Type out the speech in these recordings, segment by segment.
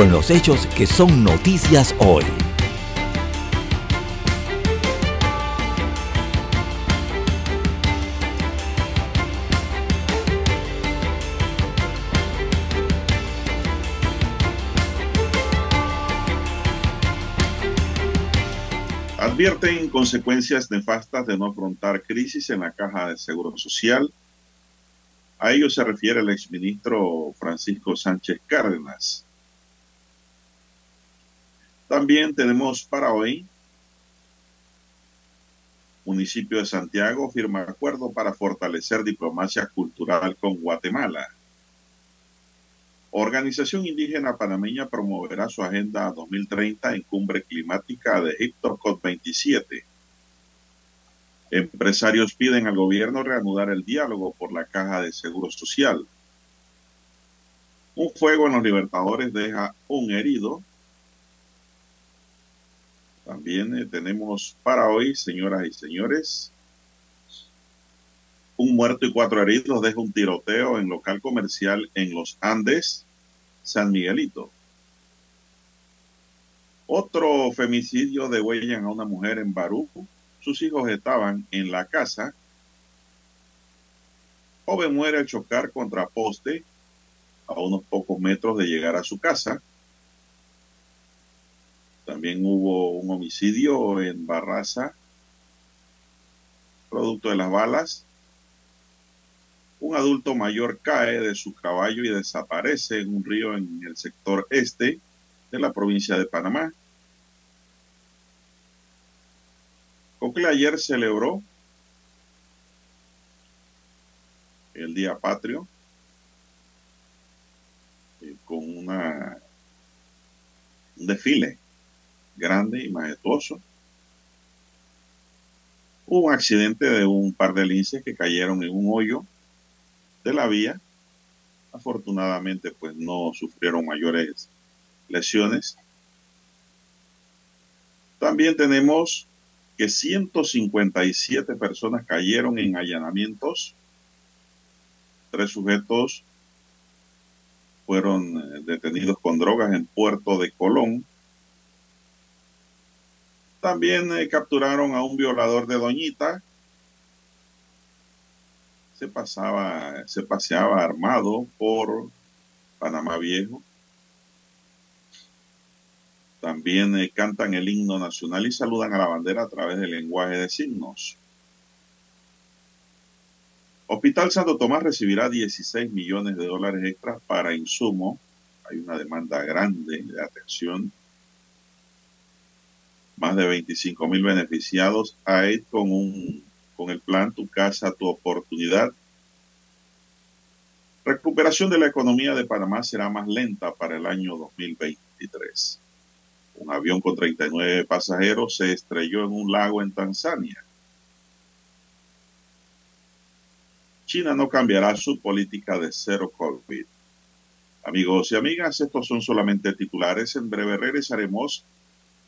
con los hechos que son noticias hoy. Advierten consecuencias nefastas de no afrontar crisis en la caja de seguro social a ello se refiere el exministro Francisco Sánchez Cárdenas. También tenemos para hoy, municipio de Santiago firma acuerdo para fortalecer diplomacia cultural con Guatemala. Organización Indígena Panameña promoverá su agenda 2030 en cumbre climática de Egipto COP27. Empresarios piden al gobierno reanudar el diálogo por la caja de seguro social. Un fuego en los Libertadores deja un herido. También eh, tenemos para hoy, señoras y señores, un muerto y cuatro heridos deja un tiroteo en local comercial en los Andes, San Miguelito. Otro femicidio degüellan a una mujer en Baruco, sus hijos estaban en la casa. Joven muere al chocar contra poste a unos pocos metros de llegar a su casa. También hubo un homicidio en Barraza, producto de las balas. Un adulto mayor cae de su caballo y desaparece en un río en el sector este de la provincia de Panamá. Cocle ayer celebró el Día Patrio eh, con una, un desfile grande y majestuoso. Hubo un accidente de un par de linces que cayeron en un hoyo de la vía. Afortunadamente, pues no sufrieron mayores lesiones. También tenemos que 157 personas cayeron en allanamientos. Tres sujetos fueron eh, detenidos con drogas en Puerto de Colón. También eh, capturaron a un violador de Doñita. Se pasaba, se paseaba armado por Panamá Viejo. También eh, cantan el himno nacional y saludan a la bandera a través del lenguaje de signos. Hospital Santo Tomás recibirá 16 millones de dólares extras para insumo. Hay una demanda grande de atención. Más de 25 mil beneficiados hay con, un, con el plan Tu Casa, Tu Oportunidad. Recuperación de la economía de Panamá será más lenta para el año 2023. Un avión con 39 pasajeros se estrelló en un lago en Tanzania. China no cambiará su política de cero COVID. Amigos y amigas, estos son solamente titulares. En breve regresaremos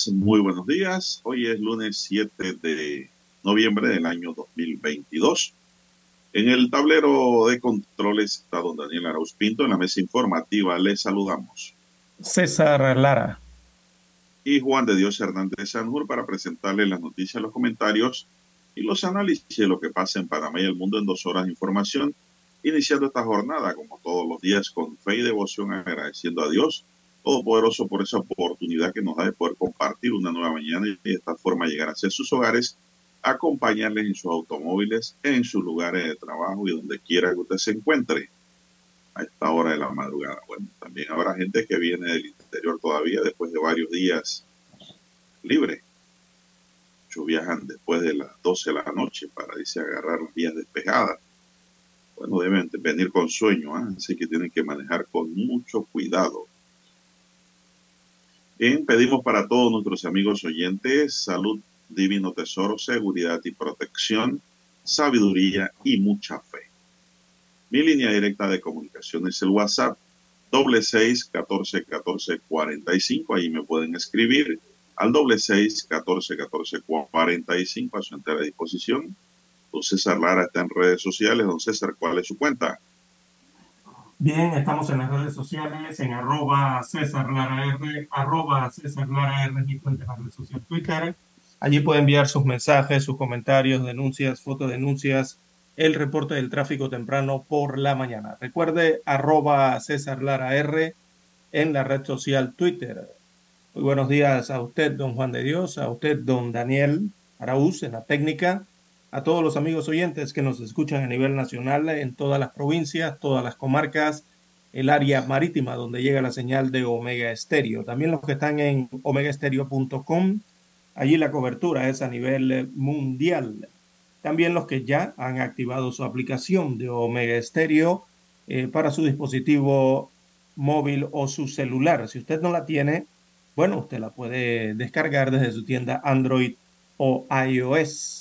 Amigas, muy buenos días. Hoy es lunes 7 de noviembre del año 2022. En el tablero de controles está don Daniel Arauz Pinto. En la mesa informativa les saludamos. César Lara. Y Juan de Dios Hernández Sanjur para presentarles las noticias, los comentarios y los análisis de lo que pasa en Panamá y el mundo en dos horas de información. Iniciando esta jornada, como todos los días, con fe y devoción, agradeciendo a Dios Todopoderoso por esa oportunidad que nos da de poder compartir una nueva mañana y de esta forma llegar a ser sus hogares, acompañarles en sus automóviles, en sus lugares de trabajo y donde quiera que usted se encuentre a esta hora de la madrugada. Bueno, también habrá gente que viene del interior todavía después de varios días libre. Muchos viajan después de las 12 de la noche para a agarrar las vías despejadas. Bueno, deben venir con sueño, ¿eh? así que tienen que manejar con mucho cuidado Bien, pedimos para todos nuestros amigos oyentes salud, divino tesoro, seguridad y protección, sabiduría y mucha fe. Mi línea directa de comunicación es el WhatsApp doble seis catorce catorce cuarenta y cinco. Ahí me pueden escribir al doble seis catorce catorce cuarenta y cinco a su entera disposición. Don César Lara está en redes sociales. Don César, ¿cuál es su cuenta? Bien, estamos en las redes sociales, en arroba César Lara R, arroba César R, cuenta en la red social Twitter. Allí puede enviar sus mensajes, sus comentarios, denuncias, fotodenuncias, el reporte del tráfico temprano por la mañana. Recuerde arroba César Lara R en la red social Twitter. Muy buenos días a usted, don Juan de Dios, a usted, don Daniel Araúz, en la técnica, a todos los amigos oyentes que nos escuchan a nivel nacional en todas las provincias, todas las comarcas, el área marítima donde llega la señal de Omega Estéreo. También los que están en omegaestereo.com, allí la cobertura es a nivel mundial. También los que ya han activado su aplicación de Omega Estéreo eh, para su dispositivo móvil o su celular. Si usted no la tiene, bueno, usted la puede descargar desde su tienda Android o iOS.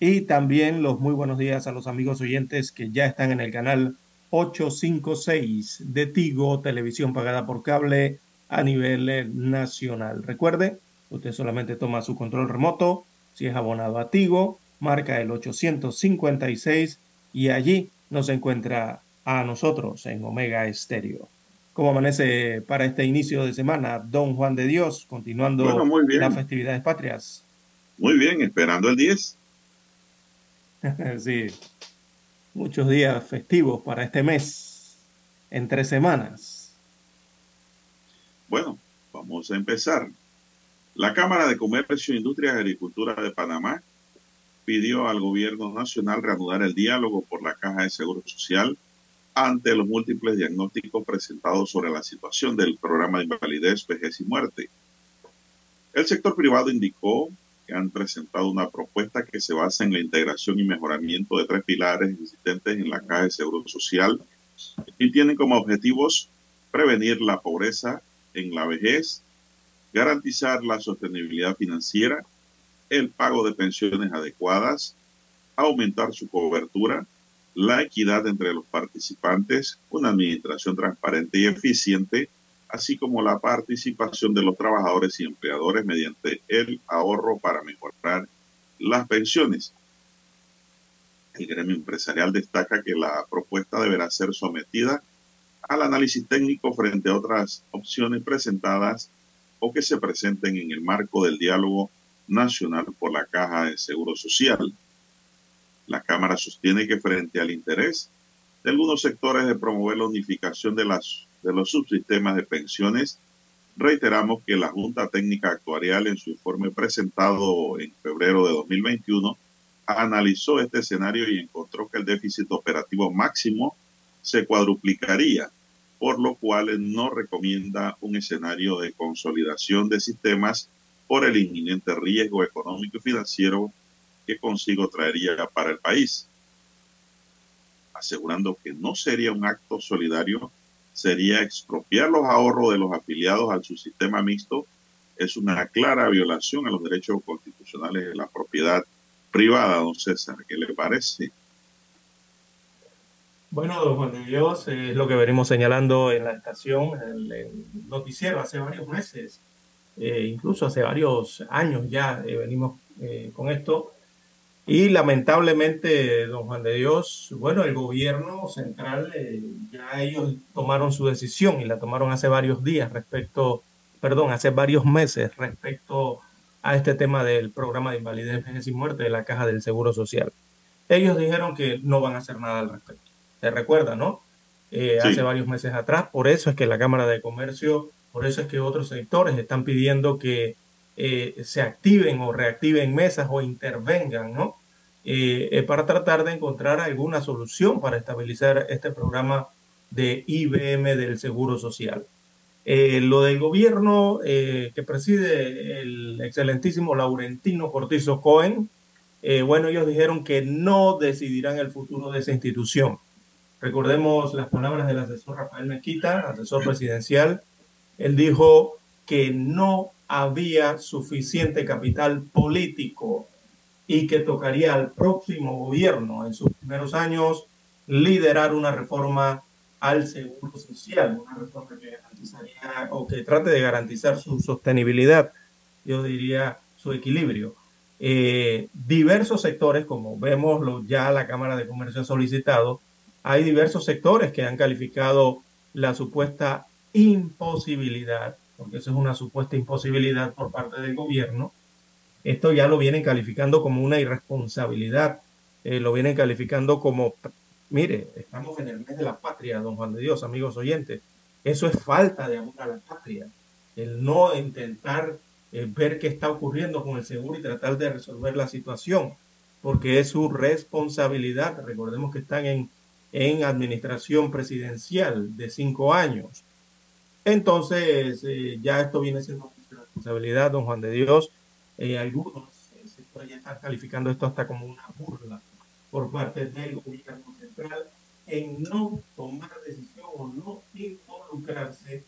Y también los muy buenos días a los amigos oyentes que ya están en el canal 856 de Tigo, televisión pagada por cable a nivel eh, nacional. Recuerde, usted solamente toma su control remoto, si es abonado a Tigo, marca el 856 y allí nos encuentra a nosotros en Omega Estéreo. ¿Cómo amanece para este inicio de semana, don Juan de Dios, continuando las festividades patrias? Muy bien, esperando el 10. sí, muchos días festivos para este mes, entre semanas. Bueno, vamos a empezar. La Cámara de Comercio, Industria y Agricultura de Panamá pidió al gobierno nacional reanudar el diálogo por la Caja de Seguro Social ante los múltiples diagnósticos presentados sobre la situación del programa de invalidez, vejez y muerte. El sector privado indicó han presentado una propuesta que se basa en la integración y mejoramiento de tres pilares existentes en la Caja de Seguro Social y tienen como objetivos prevenir la pobreza en la vejez, garantizar la sostenibilidad financiera, el pago de pensiones adecuadas, aumentar su cobertura, la equidad entre los participantes, una administración transparente y eficiente, así como la participación de los trabajadores y empleadores mediante el ahorro para mejorar las pensiones. El gremio empresarial destaca que la propuesta deberá ser sometida al análisis técnico frente a otras opciones presentadas o que se presenten en el marco del diálogo nacional por la Caja de Seguro Social. La Cámara sostiene que frente al interés de algunos sectores de promover la unificación de las de los subsistemas de pensiones, reiteramos que la Junta Técnica Actuarial en su informe presentado en febrero de 2021 analizó este escenario y encontró que el déficit operativo máximo se cuadruplicaría, por lo cual no recomienda un escenario de consolidación de sistemas por el inminente riesgo económico y financiero que consigo traería para el país, asegurando que no sería un acto solidario sería expropiar los ahorros de los afiliados al subsistema mixto. Es una clara violación a los derechos constitucionales de la propiedad privada, don César. ¿Qué le parece? Bueno, don Juan de Dios, es lo que venimos señalando en la estación, en el noticiero hace varios meses. incluso hace varios años ya venimos con esto. Y lamentablemente, don Juan de Dios, bueno, el gobierno central, ya ellos tomaron su decisión y la tomaron hace varios días respecto, perdón, hace varios meses respecto a este tema del programa de invalidez, vejez y muerte de la Caja del Seguro Social. Ellos dijeron que no van a hacer nada al respecto. Se recuerda, ¿no? Eh, hace varios meses atrás. Por eso es que la Cámara de Comercio, por eso es que otros sectores están pidiendo que eh, se activen o reactiven mesas o intervengan, ¿no? Eh, para tratar de encontrar alguna solución para estabilizar este programa de IBM del Seguro Social. lo del gobierno que preside el excelentísimo Laurentino Cortizo Cohen, bueno, ellos dijeron que no decidirán el futuro de esa institución. Recordemos las palabras del asesor Rafael Mequita, asesor presidencial. Él dijo que no había suficiente capital político y que tocaría al próximo gobierno en sus primeros años liderar una reforma al seguro social, una reforma que garantizaría o que trate de garantizar su sostenibilidad, yo diría su equilibrio. Eh, diversos sectores, como vemos ya la Cámara de Comercio ha solicitado, hay diversos sectores que han calificado la supuesta imposibilidad, porque eso es una supuesta imposibilidad por parte del gobierno. Esto ya lo vienen calificando como una irresponsabilidad, eh, lo vienen calificando como, mire, estamos en el mes de la patria, don Juan de Dios, amigos oyentes. Eso es falta de amor a la patria, el no intentar eh, ver qué está ocurriendo con el seguro y tratar de resolver la situación, porque es su responsabilidad. Recordemos que están en en administración presidencial de cinco años. Entonces, eh, ya esto viene siendo responsabilidad, don Juan de Dios. Eh, algunos sectores ya están calificando esto hasta como una burla por parte del gobierno central en no tomar decisión o no involucrarse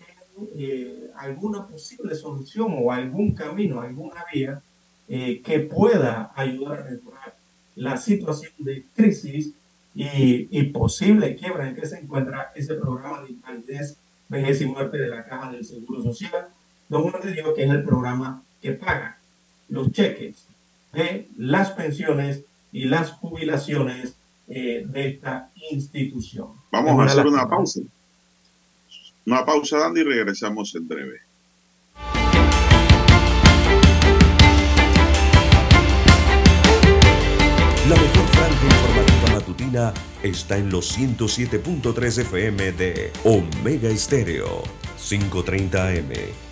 en eh, alguna posible solución o algún camino, alguna vía que pueda ayudar a mejorar la situación de crisis y, posible quiebra en que se encuentra ese programa de invalidez, vejez y muerte de la Caja del Seguro Social, donde digo que es el programa que paga los cheques de las pensiones y las jubilaciones eh, de esta institución. Vamos a hacer una pausa. Una pausa, Dandy, y regresamos en breve. La mejor franja informativa matutina está en los 107.3 FM de Omega Estéreo. 5:30 AM.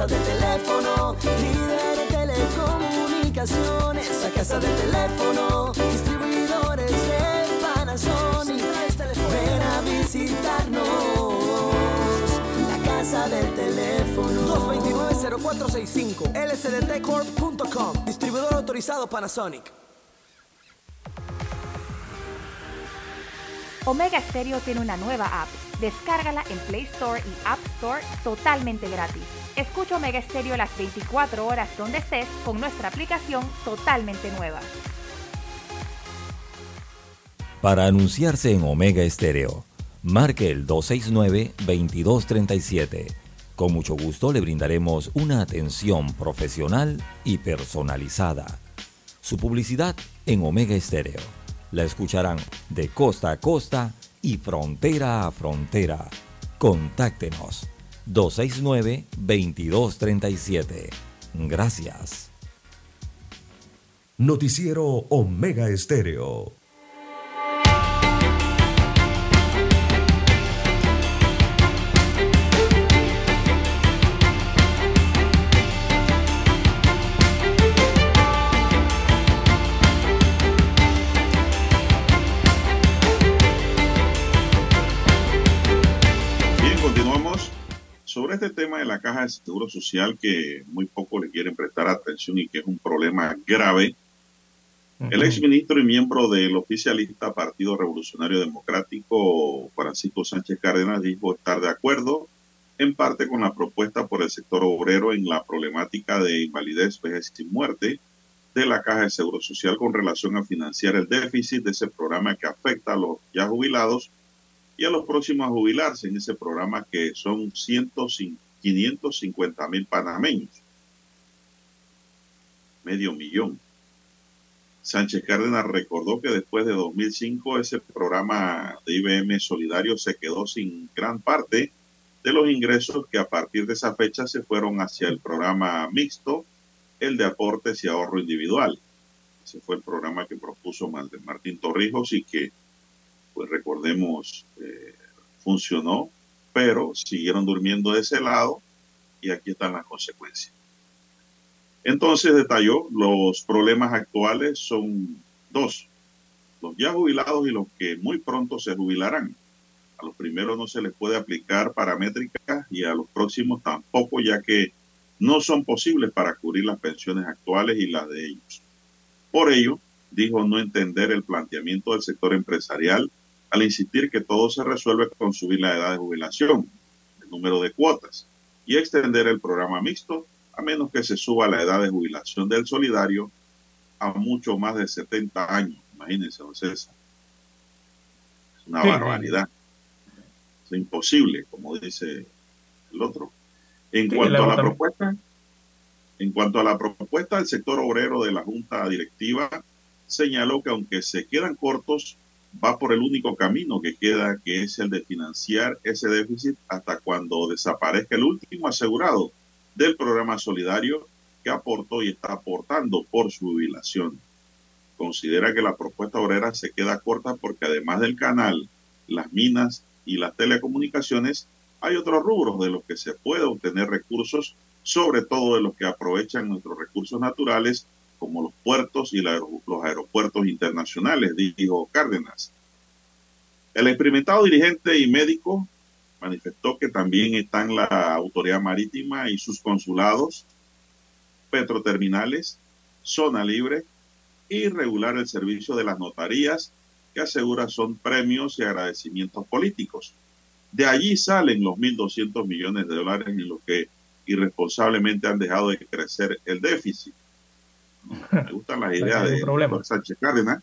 Casa del teléfono, líder en telecomunicaciones la casa del teléfono, distribuidores de Panasonic. Ven a visitarnos, la casa del teléfono. 229-0465, lsdtcorp.com, distribuidor autorizado Panasonic. Omega Stereo tiene una nueva app. Descárgala en Play Store y App Store totalmente gratis. Escucha Omega Stereo las 24 horas donde estés con nuestra aplicación totalmente nueva. Para anunciarse en Omega Stereo, marque el 269-2237. Con mucho gusto le brindaremos una atención profesional y personalizada. Su publicidad en Omega Stereo. La escucharán de costa a costa y frontera a frontera. Contáctenos 269-2237. Gracias. Noticiero Omega Estéreo. Este tema de la caja de seguro social que muy poco le quieren prestar atención y que es un problema grave, el exministro y miembro del oficialista Partido Revolucionario Democrático, Francisco Sánchez Cárdenas, dijo estar de acuerdo en parte con la propuesta por el sector obrero en la problemática de invalidez, vejez y muerte de la Caja de Seguro Social con relación a financiar el déficit de ese programa que afecta a los ya jubilados y a los próximos a jubilarse en ese programa que son 550 mil panameños. Medio millón. Sánchez Cárdenas recordó que después de 2005 ese programa de IBM Solidario se quedó sin gran parte de los ingresos que a partir de esa fecha se fueron hacia el programa mixto, el de aportes y ahorro individual. Ese fue el programa que propuso Martín Torrijos y que, pues recordemos, eh, funcionó, pero siguieron durmiendo de ese lado y aquí están las consecuencias. Entonces detalló, los problemas actuales son dos, los ya jubilados y los que muy pronto se jubilarán. A los primeros no se les puede aplicar paramétricas y a los próximos tampoco, ya que no son posibles para cubrir las pensiones actuales y las de ellos. Por ello, dijo no entender el planteamiento del sector empresarial al insistir que todo se resuelve con subir la edad de jubilación, el número de cuotas y extender el programa mixto a menos que se suba la edad de jubilación del solidario a mucho más de 70 años. Imagínense, don César. Es una barbaridad imposible, como dice el otro. En cuanto a la propuesta, en cuanto a la propuesta del sector obrero de la Junta Directiva, señaló que aunque se quedan cortos, va por el único camino que queda, que es el de financiar ese déficit hasta cuando desaparezca el último asegurado del programa solidario que aportó y está aportando por su jubilación. Considera que la propuesta obrera se queda corta porque además del canal, las minas y las telecomunicaciones, hay otros rubros de los que se puede obtener recursos, sobre todo de los que aprovechan nuestros recursos naturales, como los puertos y los aeropuertos internacionales, dijo Cárdenas. El experimentado dirigente y médico manifestó que también están la autoridad marítima y sus consulados, petroterminales, zona libre y regular el servicio de las notarías que asegura son premios y agradecimientos políticos. De allí salen los 1.200 millones de dólares en los que irresponsablemente han dejado de crecer el déficit. Me gustan las ideas de problema. Sánchez Cárdenas.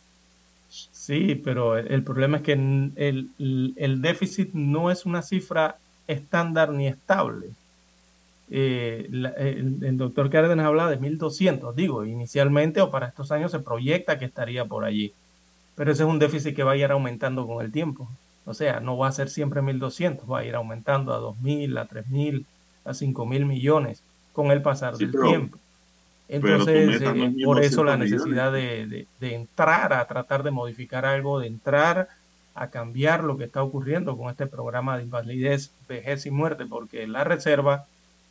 Sí, pero el, problema es que el, el, déficit no es una cifra estándar ni estable. Eh, el, el, doctor Cárdenas habla de 1.200, digo, inicialmente o para estos años se proyecta que estaría por allí pero ese es un déficit que va a ir aumentando con el tiempo. O sea, no va a ser siempre 1.200, va a ir aumentando a 2.000, a 3.000, a 5.000 millones con el pasar del tiempo. Entonces, eh, por eso la necesidad de, entrar a tratar de modificar algo, de entrar a cambiar lo que está ocurriendo con este programa de invalidez, vejez y muerte, porque la reserva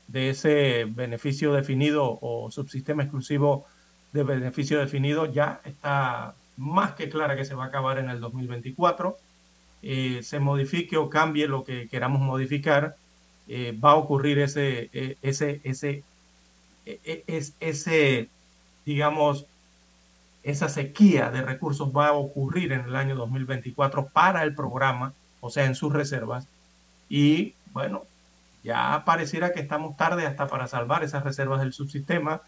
de ese beneficio definido o subsistema exclusivo de beneficio definido ya está más que clara que se va a acabar en el 2024. Eh, se modifique o cambie lo que queramos modificar, eh, va a ocurrir ese, ese, ese, es, ese, digamos, esa sequía de recursos va a ocurrir en el año 2024 para el programa, o sea, en sus reservas. Y bueno, ya pareciera que estamos tarde hasta para salvar esas reservas del subsistema.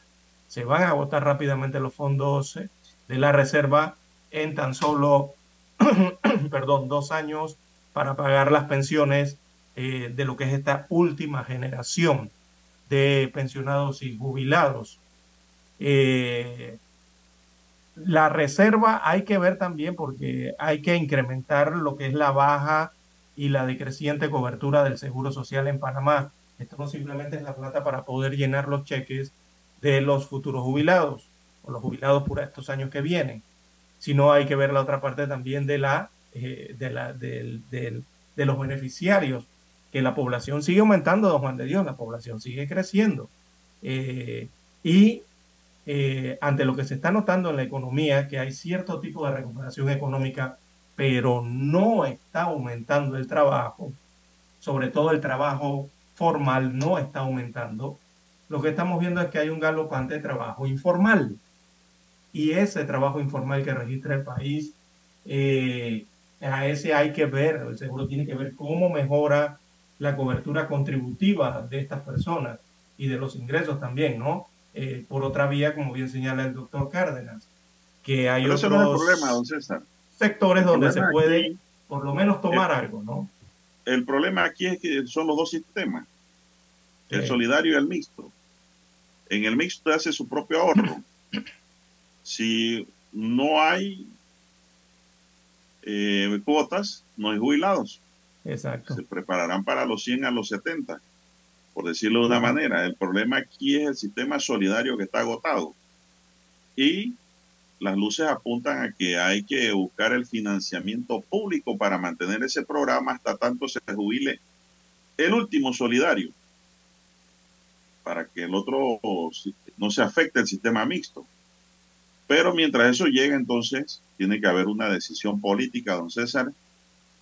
Se van a agotar rápidamente los fondos eh, de la reserva en tan solo, perdón, dos años para pagar las pensiones eh, de lo que es esta última generación de pensionados y jubilados. Eh, la reserva hay que ver también porque hay que incrementar lo que es la baja y la decreciente cobertura del Seguro Social en Panamá. Esto no simplemente es la plata para poder llenar los cheques de los futuros jubilados o los jubilados por estos años que vienen, sino hay que ver la otra parte también de, la, eh, de, la, de, los beneficiarios, que la población sigue aumentando, don Juan de Dios, la población sigue creciendo. Eh, y eh, ante lo que se está notando en la economía, que hay cierto tipo de recuperación económica, pero no está aumentando el trabajo, sobre todo el trabajo formal no está aumentando, lo que estamos viendo es que hay un galopante trabajo informal. Y ese trabajo informal que registra el país, eh, a ese hay que ver, el seguro tiene que ver cómo mejora la cobertura contributiva de estas personas y de los ingresos también, ¿no? Eh, por otra vía, como bien señala el doctor Cárdenas, que hay otros problema, don César. sectores donde se puede por lo menos tomar algo, ¿no? El problema aquí es que son los dos sistemas, el solidario y el mixto. En el mixto hace su propio ahorro. si no hay eh, cuotas, no hay jubilados. Exacto. Se prepararán para los 100 a los 70, por decirlo de una manera. El problema aquí es el sistema solidario que está agotado. Y las luces apuntan a que hay que buscar el financiamiento público para mantener ese programa hasta tanto se jubile el último solidario, para que el otro no se afecte el sistema mixto. Pero mientras eso llega, entonces, tiene que haber una decisión política, don César,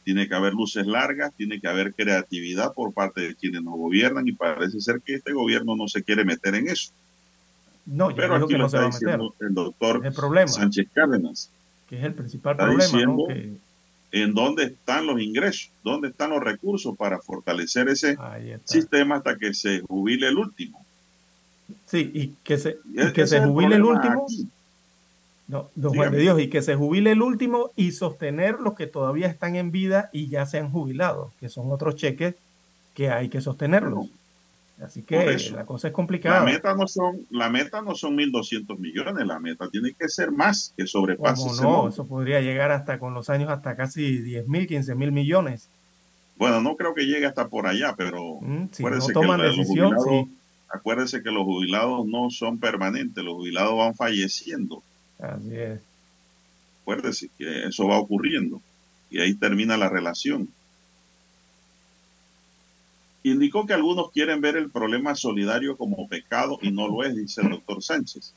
tiene que haber luces largas, tiene que haber creatividad por parte de quienes nos gobiernan y parece ser que este gobierno no se quiere meter en eso. No, yo Pero aquí que lo está diciendo el doctor Sánchez Cárdenas. Que es el principal problema. En dónde están los ingresos, dónde están los recursos para fortalecer ese sistema hasta que se jubile el último. Sí, y que se, que se jubile el último. No, don Juan de Dios, y que se jubile el último y sostener los que todavía están en vida y ya se han jubilado, que son otros cheques que hay que sostenerlos. Así que la cosa es complicada. La meta no son, la meta no son 1.200 millones, la meta tiene que ser más que sobrepase. no? Eso podría llegar hasta con los años hasta casi 10 mil, 15 mil millones. Bueno, no creo que llegue hasta por allá, pero mm, si no toman decisión, acuérdense que los jubilados no son permanentes, los jubilados van falleciendo. Así es. Acuérdese que eso va ocurriendo y ahí termina la relación. Indicó que algunos quieren ver el problema solidario como pecado y no lo es, dice el doctor Sánchez.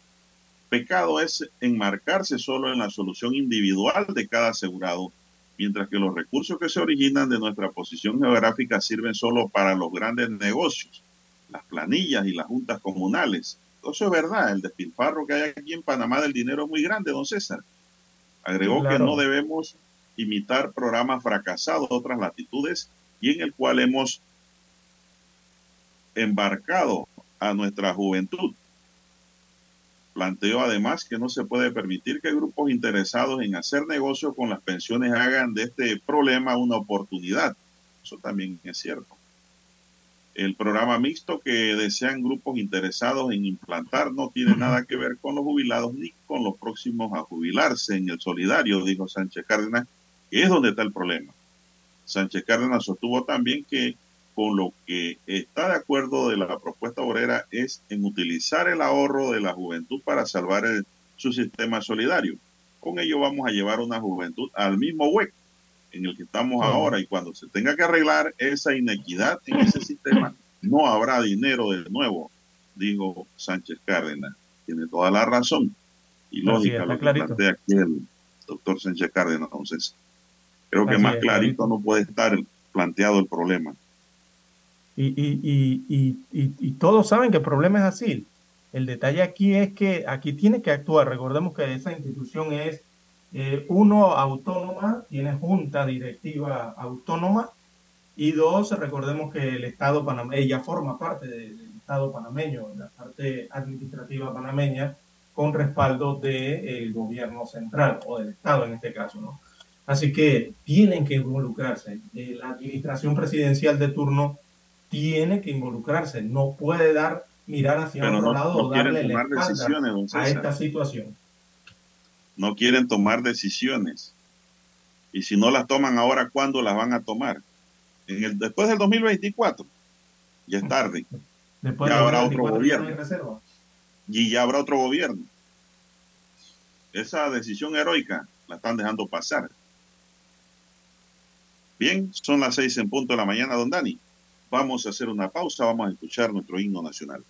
Pecado es enmarcarse solo en la solución individual de cada asegurado, mientras que los recursos que se originan de nuestra posición geográfica sirven solo para los grandes negocios, las planillas y las juntas comunales. Eso es verdad, el despilfarro que hay aquí en Panamá del dinero es muy grande, don César. Agregó que no debemos imitar programas fracasados de otras latitudes y en el cual hemos embarcado a nuestra juventud. Planteó además que no se puede permitir que grupos interesados en hacer negocio con las pensiones hagan de este problema una oportunidad. Eso también es cierto. El programa mixto que desean grupos interesados en implantar no tiene nada que ver con los jubilados ni con los próximos a jubilarse en el solidario, dijo Sánchez Cárdenas, que es donde está el problema. Sánchez Cárdenas sostuvo también que con lo que está de acuerdo de la propuesta obrera es en utilizar el ahorro de la juventud para salvar su sistema solidario. Con ello vamos a llevar una juventud al mismo hueco en el que estamos ahora y cuando se tenga que arreglar esa inequidad en ese sistema, no habrá dinero de nuevo, dijo Sánchez Cárdenas. Tiene toda la razón y lógica lo que plantea aquí el doctor Sánchez Cárdenas. Entonces, creo que más clarito no puede estar planteado el problema. Y, y, y, y, todos saben que el problema es así. El detalle aquí es que aquí tiene que actuar. Recordemos que esa institución es, eh, uno, autónoma, tiene junta directiva autónoma, y dos, recordemos que el Estado panameño, ella forma parte del Estado panameño, la parte administrativa panameña, con respaldo del gobierno central o del Estado en este caso, ¿no? Así que tienen que involucrarse. Eh, la administración presidencial de turno tiene que involucrarse, no puede dar mirar hacia otro lado o darle la a esta situación. No quieren tomar decisiones. Y si no las toman ahora, ¿cuándo las van a tomar? En el, después del 2024. Ya es tarde. Después ya habrá otro gobierno. Y ya habrá otro gobierno. Esa decisión heroica la están dejando pasar. Bien, son las seis en punto de la mañana, don Dani. Vamos a hacer una pausa, vamos a escuchar nuestro himno nacional.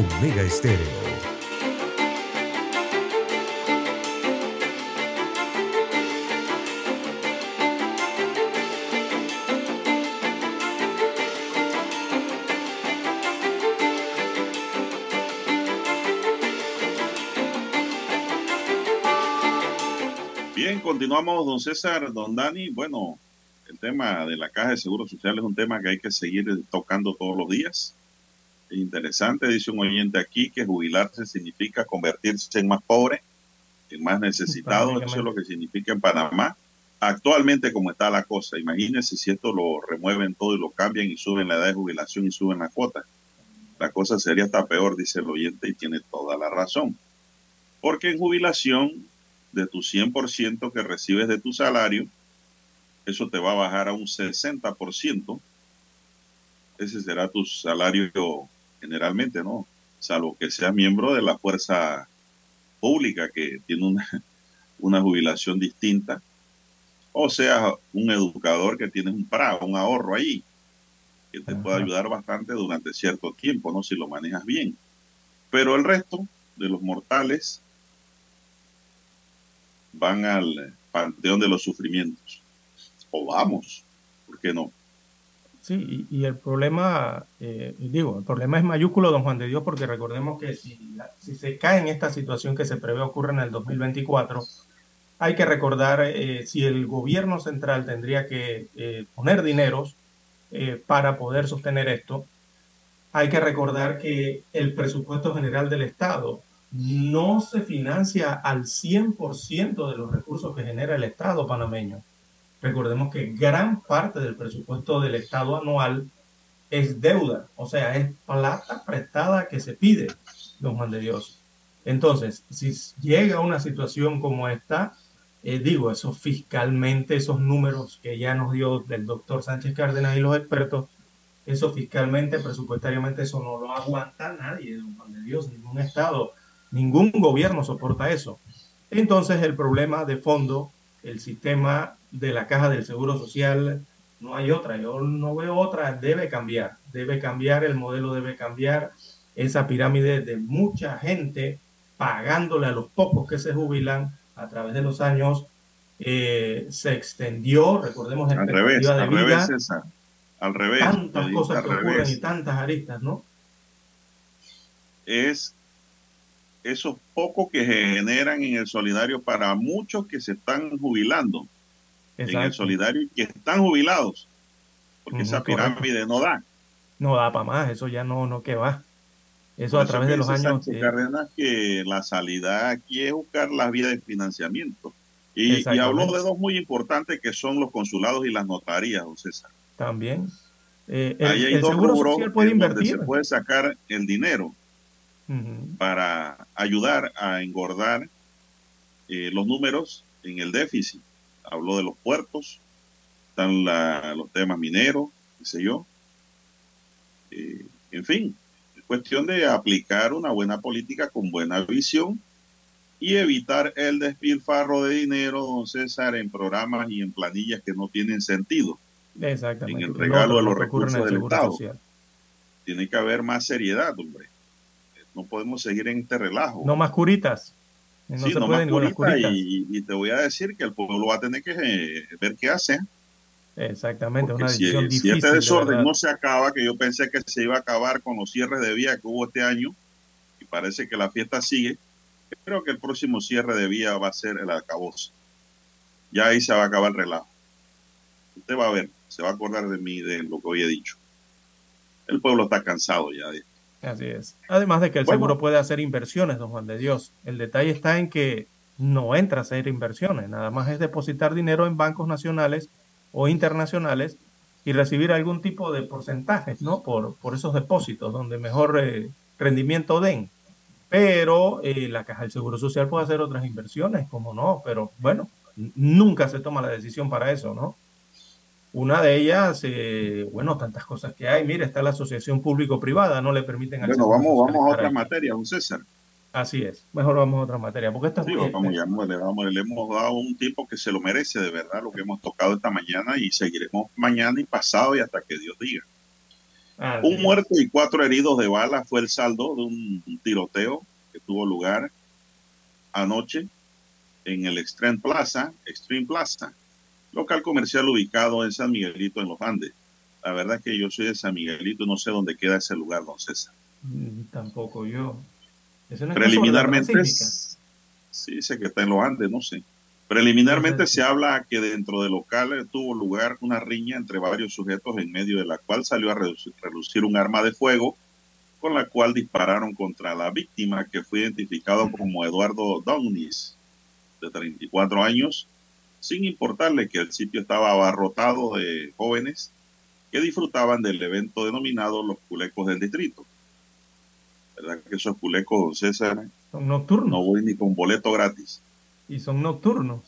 Omega Estéreo. Bien, continuamos, don César, don Dani. Bueno, el tema de la caja de seguro social es un tema que hay que seguir tocando todos los días. Es interesante, dice un oyente aquí, que jubilarse significa convertirse en más pobre, en más necesitado. Eso es lo que significa en Panamá. Actualmente, como está la cosa, imagínense si esto lo remueven todo y lo cambian y suben la edad de jubilación y suben la cuota. La cosa sería hasta peor, dice el oyente, y tiene toda la razón. Porque en jubilación, de tu 100% que recibes de tu salario, eso te va a bajar a un 60%. Ese será tu salario generalmente, ¿no? Salvo que seas miembro de la fuerza pública que tiene una, una jubilación distinta. O sea, un educador que tiene un PRA, un ahorro ahí, que te puede ayudar bastante durante cierto tiempo, ¿no? Si lo manejas bien. Pero el resto de los mortales van al panteón de los sufrimientos. O vamos, ¿por qué no? Sí, y, y el problema, eh, digo, el problema es mayúsculo, don Juan de Dios, porque recordemos que si, si se cae en esta situación que se prevé ocurre en el 2024, hay que recordar eh, si el gobierno central tendría que eh, poner dineros eh, para poder sostener esto, hay que recordar que el presupuesto general del Estado no se financia al 100% de los recursos que genera el Estado panameño. Recordemos que gran parte del presupuesto del Estado anual es deuda, o sea, es plata prestada que se pide, don Juan de Dios. Entonces, si llega una situación como esta, eh, digo, eso fiscalmente, esos números que ya nos dio el doctor Sánchez Cárdenas y los expertos, eso fiscalmente, presupuestariamente, eso no lo aguanta nadie, don Juan de Dios, ningún Estado Ningún gobierno soporta eso. Entonces el problema de fondo, el sistema de la caja del Seguro Social, no hay otra, yo no veo otra, debe cambiar, debe cambiar, el modelo debe cambiar, esa pirámide de mucha gente pagándole a los pocos que se jubilan a través de los años eh, se extendió, recordemos, al revés, de al vida, revés, César. al revés. Tantas cosas que ocurren y tantas aristas, ¿no? Es esos pocos que se generan en el solidario para muchos que se están jubilando Exacto. en el solidario y que están jubilados, porque esa pirámide correcto. no da. No da para más, eso ya no, no que va. Eso Por a través de los años. Eh... Cárdenas que la salida aquí es buscar las vías de financiamiento. Y, y habló de dos muy importantes que son los consulados y las notarías, don César. También. Eh, el, Ahí hay el dos seguro rubros social puede donde invertir. se puede sacar el dinero para ayudar a engordar eh, los números en el déficit. Habló de los puertos, están la- los temas mineros, qué sé yo. Eh, en fin, es cuestión de aplicar una buena política con buena visión y evitar el despilfarro de dinero, don César, en programas y en planillas que no tienen sentido. Exactamente. en el regalo de Lo los recursos el del Estado. Social. Tiene que haber más seriedad, hombre. No podemos seguir en este relajo. No más curitas. No Sí, se no puede más ni con y, y te voy a decir que el pueblo va a tener que eh, ver qué hace. Exactamente, Porque una si, decisión si difícil. este de desorden no se acaba, que yo pensé que se iba a acabar con los cierres de vía que hubo este año, y parece que la fiesta sigue, creo que el próximo cierre de vía va a ser el acabose. Ya ahí se va a acabar el relajo. Usted va a ver, se va a acordar de mí, de lo que hoy he dicho. El pueblo está cansado ya de Así es. Además de que el Bueno. seguro puede hacer inversiones, don Juan de Dios. El detalle está en que no entra a hacer inversiones, nada más es depositar dinero en bancos nacionales o internacionales y recibir algún tipo de porcentajes, ¿no? Por, por esos depósitos donde mejor eh, rendimiento den. Pero eh, la Caja del Seguro Social puede hacer otras inversiones, como no, pero bueno, nunca se toma la decisión para eso, ¿no? Una de ellas, eh, bueno, tantas cosas que hay. Mire, está la asociación público-privada, no le permiten Bueno, vamos, vamos a otra ahí. materia, don César. Así es. Mejor vamos a otra materia, porque esta es Sí, muy vamos, ya, le, vamos, le hemos dado un tiempo que se lo merece de verdad lo que hemos tocado esta mañana y seguiremos mañana y pasado y hasta que Dios diga. Ah, un muerto y cuatro heridos de bala fue el saldo de un tiroteo que tuvo lugar anoche en el Extreme Plaza, Extreme Plaza, local comercial ubicado en San Miguelito, en los Andes. La verdad es que yo soy de San Miguelito no sé dónde queda ese lugar, don César. Mm, tampoco yo. Preliminarmente, sí, sé que está en los Andes, no sé. Preliminarmente se habla que dentro del local tuvo lugar una riña entre varios sujetos en medio de la cual salió a relucir un arma de fuego con la cual dispararon contra la víctima que fue identificado como Eduardo Downis, de 34 años, sin importarle que el sitio estaba abarrotado de jóvenes que disfrutaban del evento denominado los culecos del distrito. ¿Verdad que esos culecos, don César? Son nocturnos. No voy ni con boleto gratis. Y son nocturnos.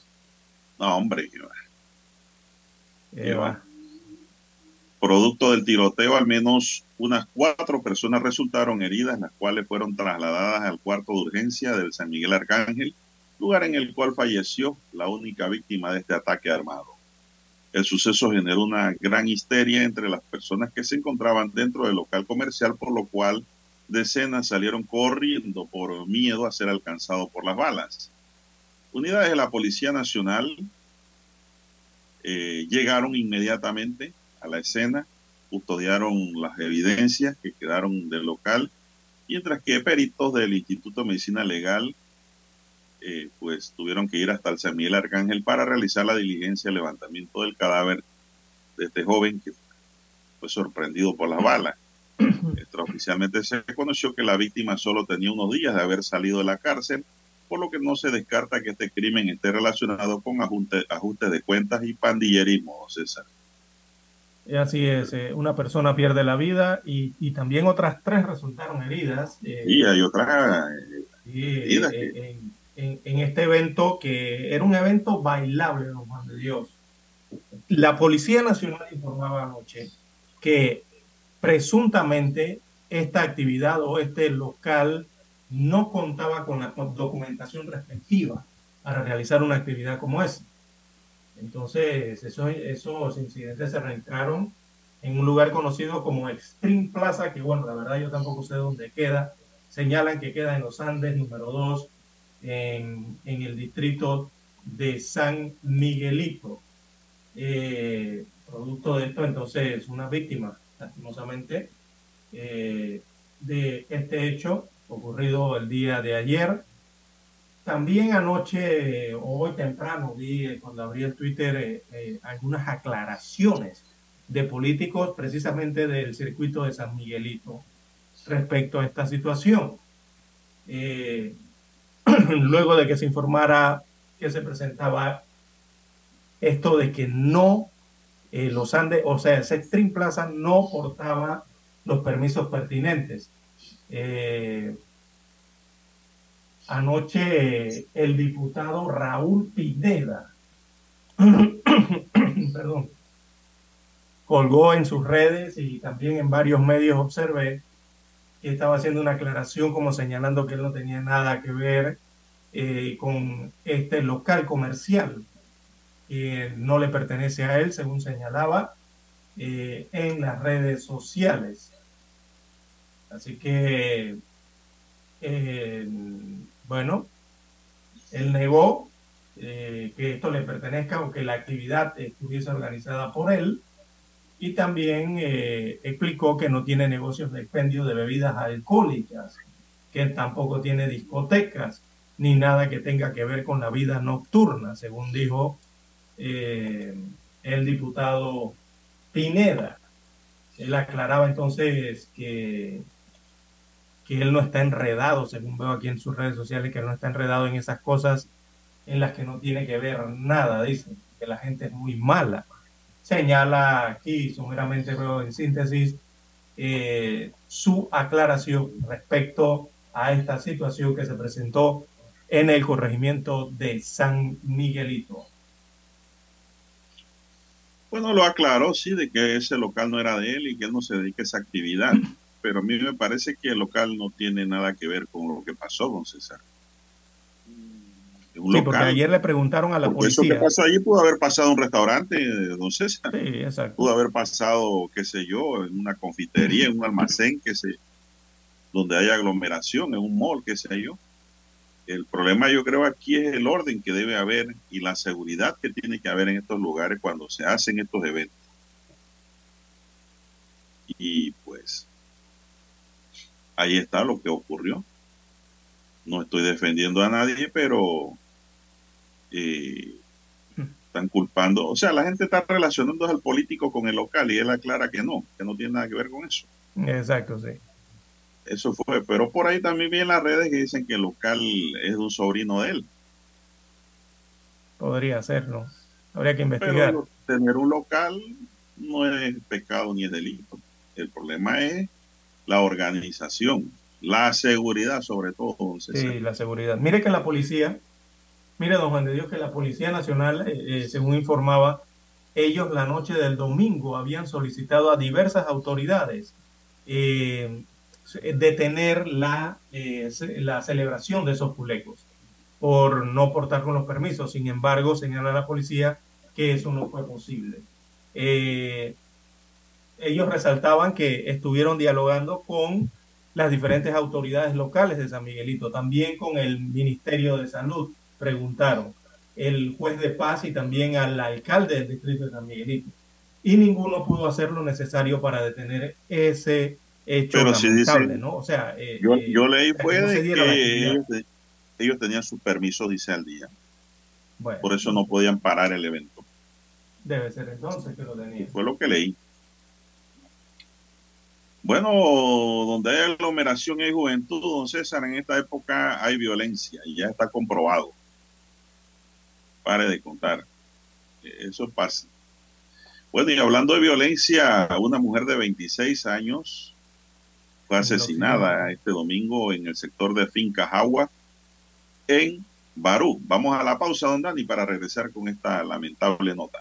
No, hombre. Eva. Producto del tiroteo, al menos unas cuatro personas resultaron heridas, las cuales fueron trasladadas al cuarto de urgencia del San Miguel Arcángel, lugar en el cual falleció la única víctima de este ataque armado. El suceso generó una gran histeria entre las personas que se encontraban dentro del local comercial, por lo cual decenas salieron corriendo por miedo a ser alcanzados por las balas. Unidades de la Policía Nacional eh, llegaron inmediatamente a la escena, custodiaron las evidencias que quedaron del local, mientras que peritos del Instituto de Medicina Legal eh, pues tuvieron que ir hasta el San Miguel Arcángel para realizar la diligencia de levantamiento del cadáver de este joven que fue sorprendido por las balas. Extraoficialmente se conoció que la víctima solo tenía unos días de haber salido de la cárcel, por lo que no se descarta que este crimen esté relacionado con ajustes de cuentas y pandillerismo, César. Así es, eh, una persona pierde la vida y, también otras tres resultaron heridas. Eh, y hay otras heridas en, este evento que era un evento bailable, don Juan de Dios. La Policía Nacional informaba anoche que presuntamente esta actividad o este local no contaba con la documentación respectiva para realizar una actividad como esa. Entonces, esos incidentes se registraron en un lugar conocido como Extreme Plaza, que bueno, la verdad yo tampoco sé dónde queda. Señalan que queda en los Andes, número 2, en, el distrito de San Miguelito. Eh, producto de esto, entonces, una víctima, lastimosamente, eh, de este hecho ocurrido el día de ayer. También anoche o hoy temprano vi eh, cuando abrí el Twitter algunas aclaraciones de políticos precisamente del circuito de San Miguelito respecto a esta situación. luego de que se informara que se presentaba esto de que no eh, los Andes, o sea, Extreme Plaza no portaba los permisos pertinentes. Eh, anoche el diputado Raúl Pineda, perdón, colgó en sus redes y también en varios medios observé estaba haciendo una aclaración como señalando que él no tenía nada que ver eh, con este local comercial que no le pertenece a él, según señalaba, eh, en las redes sociales. Así que, eh, bueno, él negó que esto le pertenezca o que la actividad estuviese organizada por él y también eh, explicó que no tiene negocios de expendio de bebidas alcohólicas, que tampoco tiene discotecas, ni nada que tenga que ver con la vida nocturna, según dijo eh, el diputado Pineda. Él aclaraba entonces que, que él no está enredado, según veo aquí en sus redes sociales, que no está enredado en esas cosas en las que no tiene que ver nada, dice, que la gente es muy mala señala aquí, someramente veo en síntesis, eh, su aclaración respecto a esta situación que se presentó en el corregimiento de San Miguelito. Bueno, lo aclaró, sí, de que ese local no era de él y que él no se dedica a esa actividad. Pero a mí me parece que el local no tiene nada que ver con lo que pasó, don César. Sí, porque ayer le preguntaron a la policía. Eso que pasó allí pudo haber pasado en un restaurante, don César. Sí, exacto. Pudo haber pasado, qué sé yo, en una confitería, en un almacén, que sé, donde hay aglomeración, en un mall, qué sé yo. El problema yo creo aquí es el orden que debe haber y la seguridad que tiene que haber en estos lugares cuando se hacen estos eventos. Y pues ahí está lo que ocurrió. No estoy defendiendo a nadie, pero eh, están culpando. O sea, la gente está relacionando al político con el local y él aclara que no, que no tiene nada que ver con eso. Exacto, sí. Eso fue, pero por ahí también vi en las redes que dicen que el local es un sobrino de él. Podría ser, ¿no? Habría que investigar. Pero tener un local no es pecado ni es delito. El problema es la organización, la seguridad sobre todo. Sí, la seguridad. Mire que la policía, mire don Juan de Dios, que la Policía Nacional, eh, eh, según informaba, ellos la noche del domingo habían solicitado a diversas autoridades eh, detener la, la celebración de esos culecos por no portar con los permisos. Sin embargo, señala la policía que eso no fue posible. Ellos resaltaban que estuvieron dialogando con las diferentes autoridades locales de San Miguelito, también con el Ministerio de Salud, preguntaron, el juez de paz y también al alcalde del distrito de San Miguelito. Y ninguno pudo hacer lo necesario para detener ese hecho Pero si ¿no? O sea, eh, yo, eh, yo leí fue que ellos, tenían su permiso, dice al día. Por eso no podían parar el evento. Debe ser entonces que lo tenían. Fue lo que leí. Bueno, donde hay aglomeración y juventud, don César, en esta época hay violencia y ya está comprobado. Pare de contar. Eso pasa. Bueno, y hablando de violencia, una mujer de 26 años fue asesinada este domingo en el sector de Finca Jagua, en Barú. Vamos a la pausa, don Dani, para regresar con esta lamentable nota.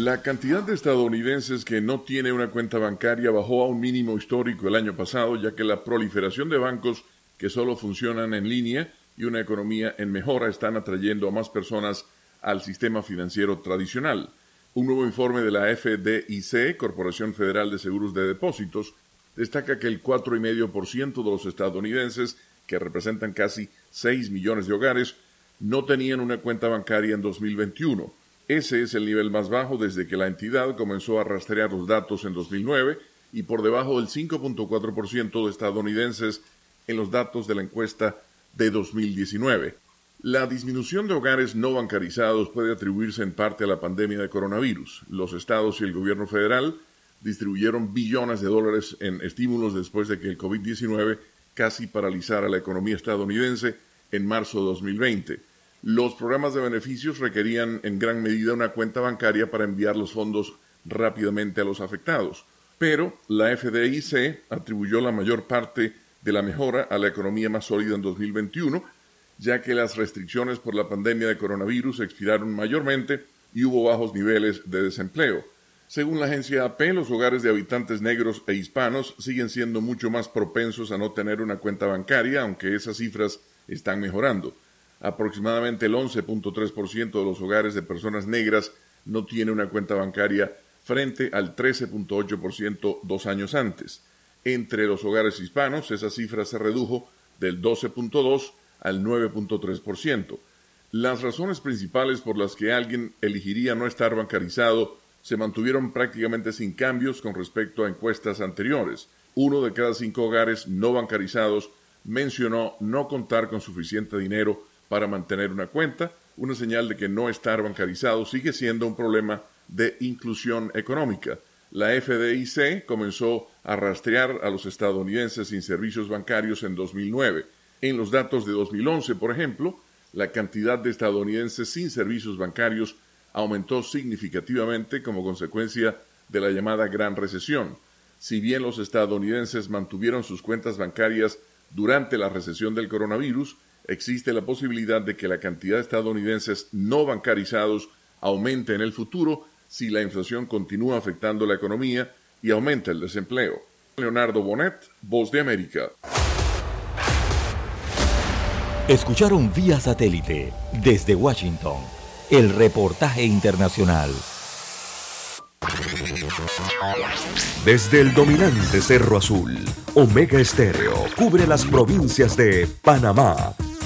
La cantidad de estadounidenses que no tiene una cuenta bancaria bajó a un mínimo histórico el año pasado, ya que la proliferación de bancos que solo funcionan en línea y una economía en mejora están atrayendo a más personas al sistema financiero tradicional. Un nuevo informe de la FDIC, Corporación Federal de Seguros de Depósitos, destaca que el 4,5% de los estadounidenses, que representan casi 6 millones de hogares, no tenían una cuenta bancaria en 2021 ese es el nivel más bajo desde que la entidad comenzó a rastrear los datos en 2009 y por debajo del 5.4% de estadounidenses en los datos de la encuesta de 2019. La disminución de hogares no bancarizados puede atribuirse en parte a la pandemia de coronavirus. Los estados y el gobierno federal distribuyeron billones de dólares en estímulos después de que el COVID-19 casi paralizara la economía estadounidense en marzo de 2020. Los programas de beneficios requerían en gran medida una cuenta bancaria para enviar los fondos rápidamente a los afectados, pero la FDIC atribuyó la mayor parte de la mejora a la economía más sólida en 2021, ya que las restricciones por la pandemia de coronavirus expiraron mayormente y hubo bajos niveles de desempleo. Según la agencia AP, los hogares de habitantes negros e hispanos siguen siendo mucho más propensos a no tener una cuenta bancaria, aunque esas cifras están mejorando. Aproximadamente el 11.3% de los hogares de personas negras no tiene una cuenta bancaria frente al 13.8% dos años antes. Entre los hogares hispanos, esa cifra se redujo del 12.2 al 9.3%. Las razones principales por las que alguien elegiría no estar bancarizado se mantuvieron prácticamente sin cambios con respecto a encuestas anteriores. Uno de cada cinco hogares no bancarizados mencionó no contar con suficiente dinero para mantener una cuenta, una señal de que no estar bancarizado sigue siendo un problema de inclusión económica. La FDIC comenzó a rastrear a los estadounidenses sin servicios bancarios en 2009. En los datos de 2011, por ejemplo, la cantidad de estadounidenses sin servicios bancarios aumentó significativamente como consecuencia de la llamada Gran Recesión. Si bien los estadounidenses mantuvieron sus cuentas bancarias durante la recesión del coronavirus, existe la posibilidad de que la cantidad de estadounidenses no bancarizados aumente en el futuro si la inflación continúa afectando la economía y aumenta el desempleo. Leonardo Bonet, Voz de América. Escucharon vía satélite desde Washington el reportaje internacional. Desde el dominante Cerro Azul, Omega Estéreo cubre las provincias de Panamá,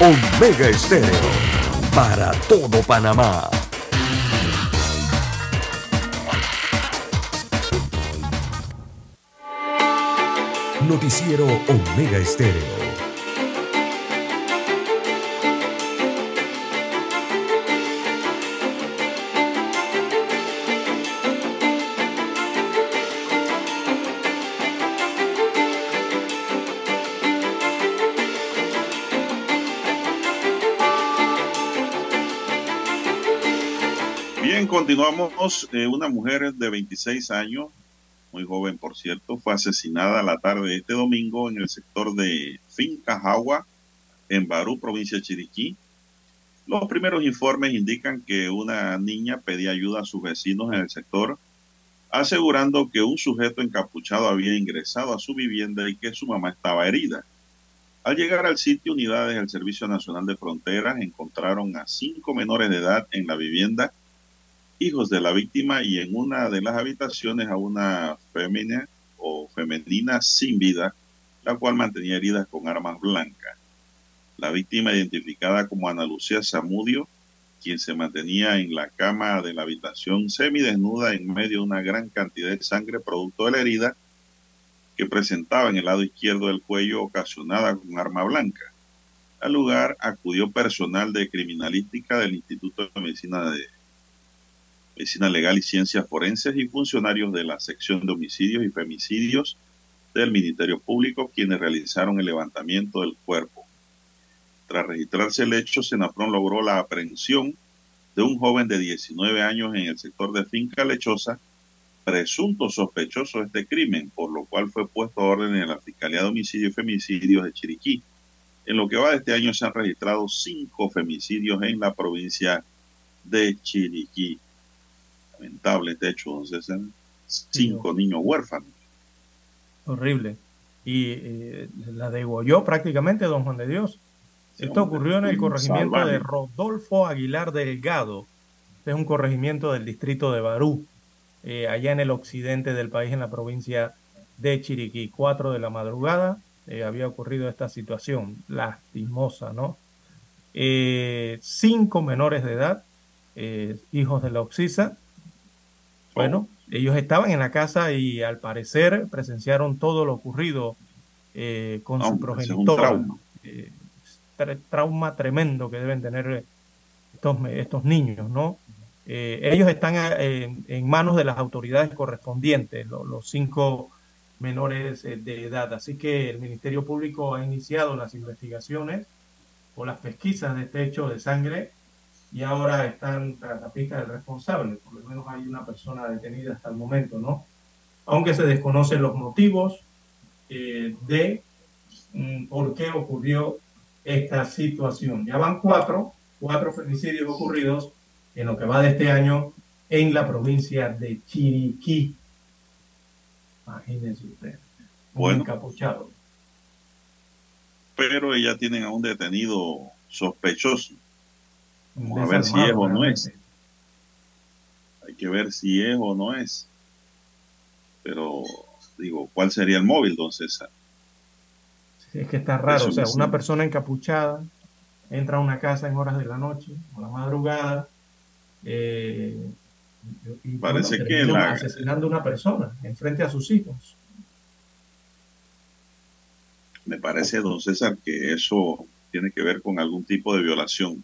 Omega Estéreo para todo Panamá. Noticiero Omega Estéreo. Continuamos. Eh, una mujer de 26 años, muy joven por cierto, fue asesinada la tarde de este domingo en el sector de Finca Jagua, en Barú, provincia de Chiriquí. Los primeros informes indican que una niña pedía ayuda a sus vecinos en el sector, asegurando que un sujeto encapuchado había ingresado a su vivienda y que su mamá estaba herida. Al llegar al sitio, unidades del Servicio Nacional de Fronteras encontraron a cinco menores de edad en la vivienda hijos de la víctima y en una de las habitaciones a una femenina o femenina sin vida, la cual mantenía heridas con armas blancas. La víctima, identificada como Ana Lucía Zamudio, quien se mantenía en la cama de la habitación semidesnuda en medio de una gran cantidad de sangre producto de la herida que presentaba en el lado izquierdo del cuello ocasionada con arma blanca. Al lugar acudió personal de criminalística del Instituto de Medicina de Medicina Legal y Ciencias Forenses y funcionarios de la sección de homicidios y femicidios del Ministerio Público, quienes realizaron el levantamiento del cuerpo. Tras registrarse el hecho, Senafrón logró la aprehensión de un joven de 19 años en el sector de Finca Lechosa, presunto sospechoso de este crimen, por lo cual fue puesto a orden en la Fiscalía de Homicidios y Femicidios de Chiriquí. En lo que va de este año se han registrado cinco femicidios en la provincia de Chiriquí lamentable hecho, don César. Cinco niños huérfanos. Horrible. Y eh, la degolló prácticamente don Juan de Dios. Sí, Esto hombre, ocurrió en el corregimiento salvaje. de Rodolfo Aguilar Delgado. Este es un corregimiento del distrito de Barú, eh, allá en el occidente del país, en la provincia de Chiriquí. Cuatro de la madrugada eh, había ocurrido esta situación lastimosa, ¿no? Eh, cinco menores de edad, hijos de la Oxisa, bueno, ellos estaban en la casa y al parecer presenciaron todo lo ocurrido eh, con su trauma. Eh, tra- trauma tremendo que deben tener estos, estos niños, ¿no? Eh, ellos están eh, en, en manos de las autoridades correspondientes, lo- los cinco menores de edad. Así que el Ministerio Público ha iniciado las investigaciones o las pesquisas de este hecho de sangre y ahora están tras la del responsable. Por lo menos hay una persona detenida hasta el momento, ¿no? Aunque se desconocen los motivos eh, de mm, por qué ocurrió esta situación. Ya van cuatro, cuatro femicidios ocurridos en lo que va de este año en la provincia de Chiriquí. Imagínense usted. Un Bueno. encapuchado. Pero ya tienen a un detenido sospechoso. Vamos a ver si es o no es. Hay que ver si es o no es. Pero, digo, ¿cuál sería el móvil, don César? Sí, es que está raro. Eso O sea, una persona encapuchada entra a una casa en horas de la noche o la madrugada. eh, y, Parece que la- asesinando a una persona enfrente a sus hijos. Me parece, don César, que eso tiene que ver con algún tipo de violación.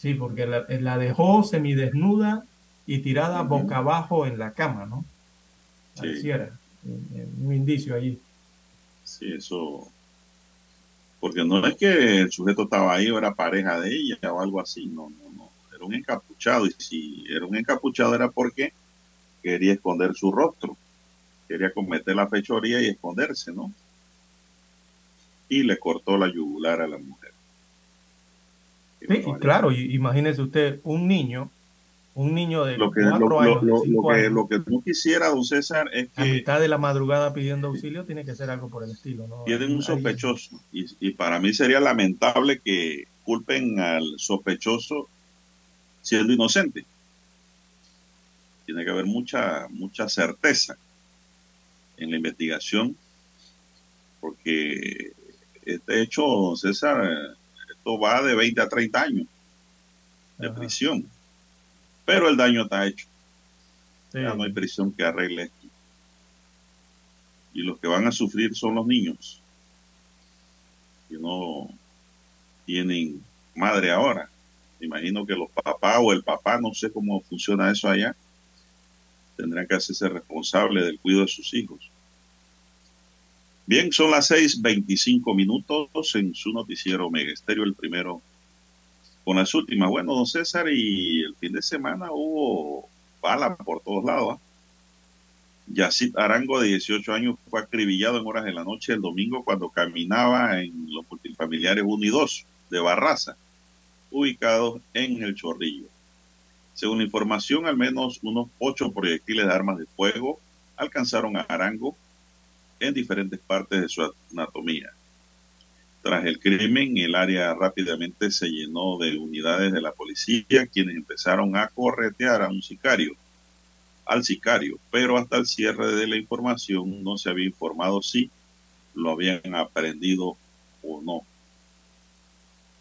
Sí, porque la, la dejó semidesnuda y tirada boca abajo en la cama, ¿no? Sí. Pareciera, eh, eh, un indicio allí. Sí, eso. Porque no es que el sujeto estaba ahí o era pareja de ella o algo así, no, no, no. Era un encapuchado y si era un encapuchado era porque quería esconder su rostro, quería cometer la fechoría y esconderse, ¿no? Y le cortó la yugular a la mujer. Sí, y claro, y, imagínese usted, un niño, un niño de Lo que, cuatro lo, años, lo- lo- que, años, lo que no quisiera, don César, es a que mitad de la madrugada pidiendo auxilio, tiene que ser algo por el estilo, ¿no? tienen un sospechoso y, y para mí sería lamentable que culpen al sospechoso siendo inocente. Tiene que haber mucha mucha certeza en la investigación porque este hecho, don César, esto va de 20 a 30 años de Ajá. prisión. Pero el daño está hecho. Sí. Ya no hay prisión que arregle esto. Y los que van a sufrir son los niños, que no tienen madre ahora. Me imagino que los papás o el papá, no sé cómo funciona eso allá, tendrán que hacerse responsables del cuidado de sus hijos. Bien, son las 6:25 minutos en su noticiero Omega Estéreo, el primero con las últimas. Bueno, don César, y el fin de semana hubo bala por todos lados. ¿ah? Yacid Arango, de 18 años, fue acribillado en horas de la noche el domingo cuando caminaba en los multifamiliares 1 y 2 de Barraza, ubicados en el Chorrillo. Según la información, al menos unos ocho proyectiles de armas de fuego alcanzaron a Arango en diferentes partes de su anatomía. Tras el crimen, el área rápidamente se llenó de unidades de la policía, quienes empezaron a corretear a un sicario, al sicario, pero hasta el cierre de la información no se había informado si lo habían aprendido o no.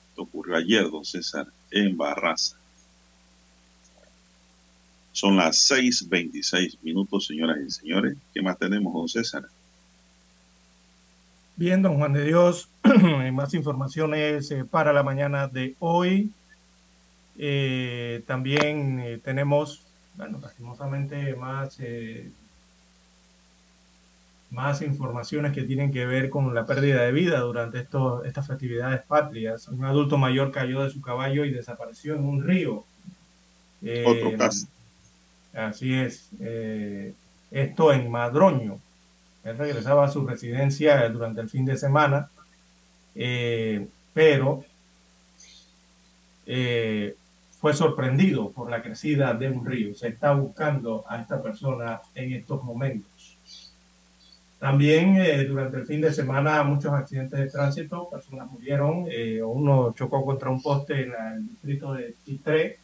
Esto ocurrió ayer, don César, en Barraza. Son las 6:26 minutos, señoras y señores. ¿Qué más tenemos, don César? Bien, don Juan de Dios, más informaciones eh, para la mañana de hoy. Eh, también eh, tenemos, bueno, lastimosamente más, más informaciones que tienen que ver con la pérdida de vida durante estos, estas festividades patrias. Un adulto mayor cayó de su caballo y desapareció en un río. Otro caso. Así es. esto en Madroño. Él regresaba a su residencia durante el fin de semana, eh, pero eh, fue sorprendido por la crecida de un río. Se está buscando a esta persona en estos momentos. También eh, durante el fin de semana muchos accidentes de tránsito, personas murieron, uno chocó contra un poste en el distrito de Chitré,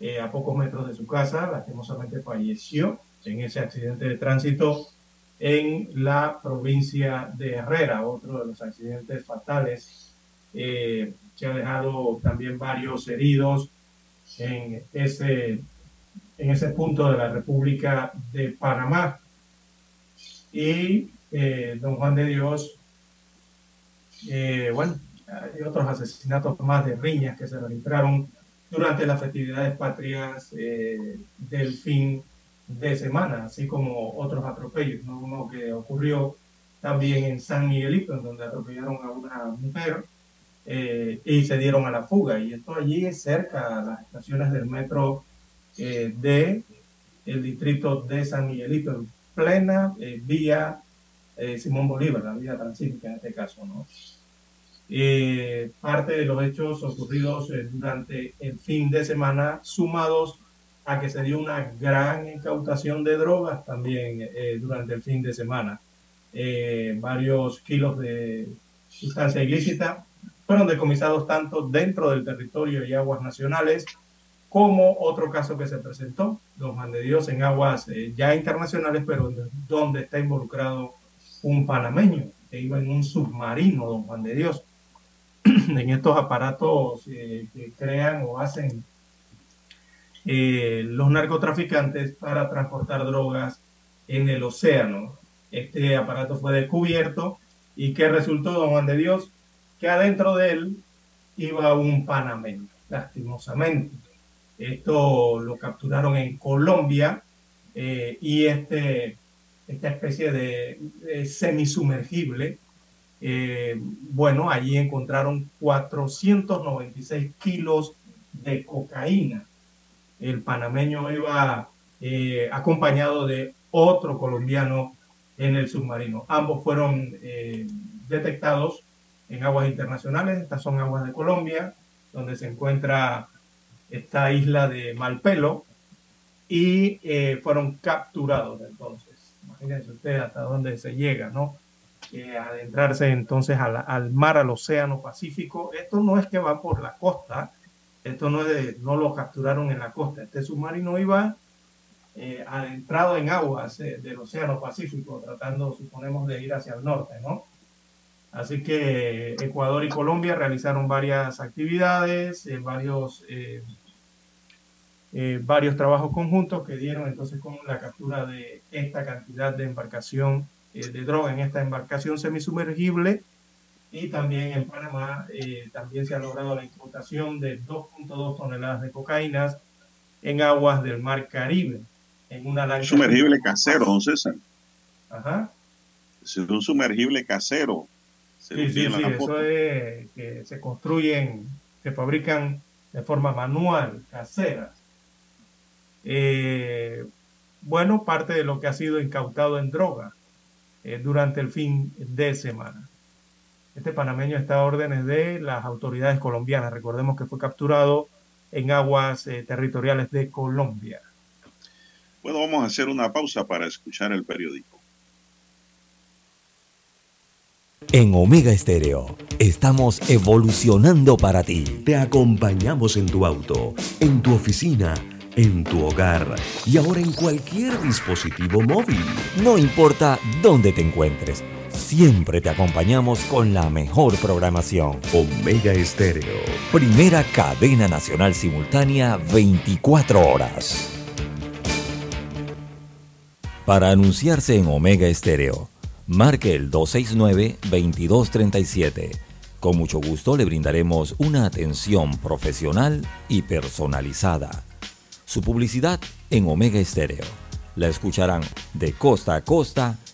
eh, a pocos metros de su casa, lastimosamente falleció en ese accidente de tránsito en la provincia de Herrera, otro de los accidentes fatales. Eh, se ha dejado también varios heridos en ese, en ese punto de la República de Panamá. Y eh, don Juan de Dios, eh, bueno, hay otros asesinatos más de riñas que se registraron durante las festividades patrias eh, del fin de semana, así como otros atropellos, ¿no? uno que ocurrió también en San Miguelito, en donde atropellaron a una mujer eh, y se dieron a la fuga. Y esto allí es cerca a las estaciones del metro eh, de el distrito de San Miguelito, en plena eh, vía eh, Simón Bolívar, la vía transísmica en este caso, ¿no? eh, parte de los hechos ocurridos durante el fin de semana, sumados a que se dio una gran incautación de drogas también eh, durante el fin de semana. varios kilos de sustancia ilícita fueron decomisados tanto dentro del territorio y aguas nacionales como otro caso que se presentó, Don Juan de Dios, en aguas ya internacionales, pero donde está involucrado un panameño que iba en un submarino, Don Juan de Dios. en estos aparatos eh, que crean o hacen eh, los narcotraficantes para transportar drogas en el océano. Este aparato fue descubierto y que resultó, don Juan de Dios, que adentro de él iba un panameño, lastimosamente. Esto lo capturaron en Colombia eh, y este, esta especie de, semisumergible eh, bueno, allí encontraron 496 kilos de cocaína. El panameño iba eh, acompañado de otro colombiano en el submarino. Ambos fueron eh, detectados en aguas internacionales. Estas son aguas de Colombia, donde se encuentra esta isla de Malpelo, y fueron capturados entonces. Imagínense ustedes hasta dónde se llega, ¿no? adentrarse entonces al, mar, al océano Pacífico. Esto no es que va por la costa, esto no, es no lo capturaron en la costa, este submarino iba eh, adentrado en aguas eh, del océano Pacífico, tratando, suponemos, de ir hacia el norte, ¿no? Así que Ecuador y Colombia realizaron varias actividades, eh, varios, varios trabajos conjuntos que dieron entonces con la captura de esta cantidad de embarcación eh, de droga en esta embarcación semisumergible y también en Panamá eh, también se ha logrado la importación de 2.2 toneladas de cocaínas en aguas del Mar Caribe en una lancha sumergible casero, don César. Ajá. Es un sumergible casero. sí, sí, sí, eso es que se construyen, se fabrican de forma manual, casera. Eh, bueno, parte de lo que ha sido incautado en droga eh, durante el fin de semana. Este panameño está a órdenes de las autoridades colombianas. Recordemos que fue capturado en aguas eh, territoriales de Colombia. Bueno, vamos a hacer una pausa para escuchar el periódico. En Omega Estéreo estamos evolucionando para ti. Te acompañamos en tu auto, en tu oficina en tu hogar y ahora en cualquier dispositivo móvil. No importa dónde te encuentres, siempre te acompañamos con la mejor programación. Omega Estéreo. Primera cadena nacional simultánea 24 horas. Para anunciarse en Omega Estéreo, marque el 269-2237. Con mucho gusto le brindaremos una atención profesional y personalizada su publicidad en Omega Estéreo. La escucharán de costa a costa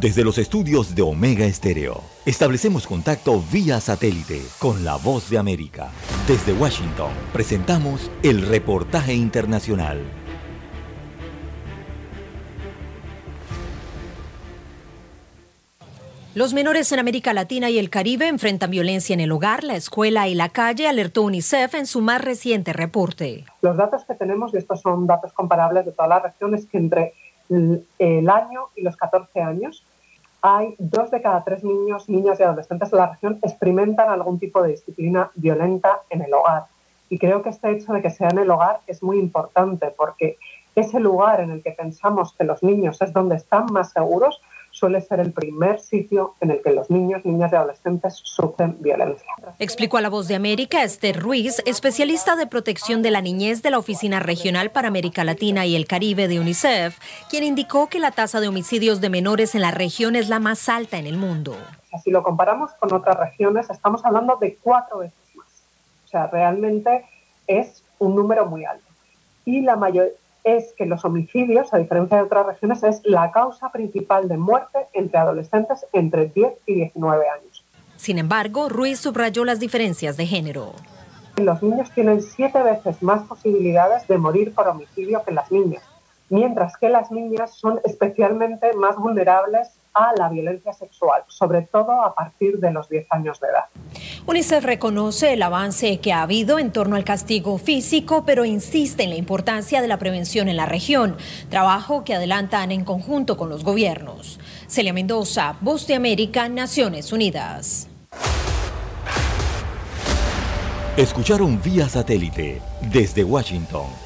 Desde los estudios de Omega Estéreo, establecemos contacto vía satélite con la voz de América. Desde Washington, presentamos el reportaje internacional. Los menores en América Latina y el Caribe enfrentan violencia en el hogar, la escuela y la calle, alertó UNICEF en su más reciente reporte. Los datos que tenemos, y estos son datos comparables de toda la región, es que entre el año y los 14 años hay dos de cada tres niños, niñas y adolescentes de la región experimentan algún tipo de disciplina violenta en el hogar. Y creo que este hecho de que sea en el hogar es muy importante porque ese lugar en el que pensamos que los niños es donde están más seguros, suele ser el primer sitio en el que los niños, niñas y adolescentes sufren violencia. Explicó a La Voz de América Esther Ruiz, especialista de protección de la niñez de la Oficina Regional para América Latina y el Caribe de UNICEF, quien indicó que la tasa de homicidios de menores en la región es la más alta en el mundo. si lo comparamos con otras regiones, estamos hablando de cuatro veces más. O sea, realmente es un número muy alto. Y la mayor es que los homicidios, a diferencia de otras regiones, es la causa principal de muerte entre adolescentes entre 10 y 19 años. Sin embargo, Ruiz subrayó las diferencias de género. Los niños tienen siete veces más posibilidades de morir por homicidio que las niñas, mientras que las niñas son especialmente más vulnerables a la violencia sexual, sobre todo a partir de los 10 años de edad. UNICEF reconoce el avance que ha habido en torno al castigo físico, pero insiste en la importancia de la prevención en la región, trabajo que adelantan en conjunto con los gobiernos. Celia Mendoza, Voz de América, Naciones Unidas. Escucharon vía satélite desde Washington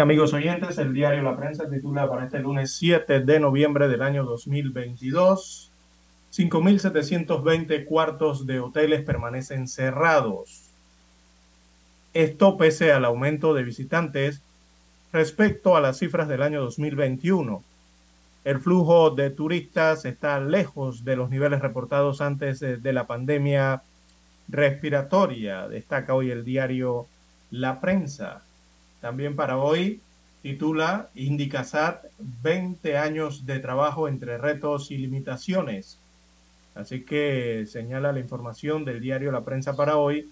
Amigos oyentes, el diario La Prensa titula para este lunes 7 de noviembre del año 2022, 5.720 cuartos de hoteles permanecen cerrados. Esto pese al aumento de visitantes respecto a las cifras del año 2021. El flujo de turistas está lejos de los niveles reportados antes de la pandemia respiratoria, destaca hoy el diario La Prensa. También para hoy titula Indicasat 20 años de trabajo entre retos y limitaciones. Así que señala la información del diario La Prensa para hoy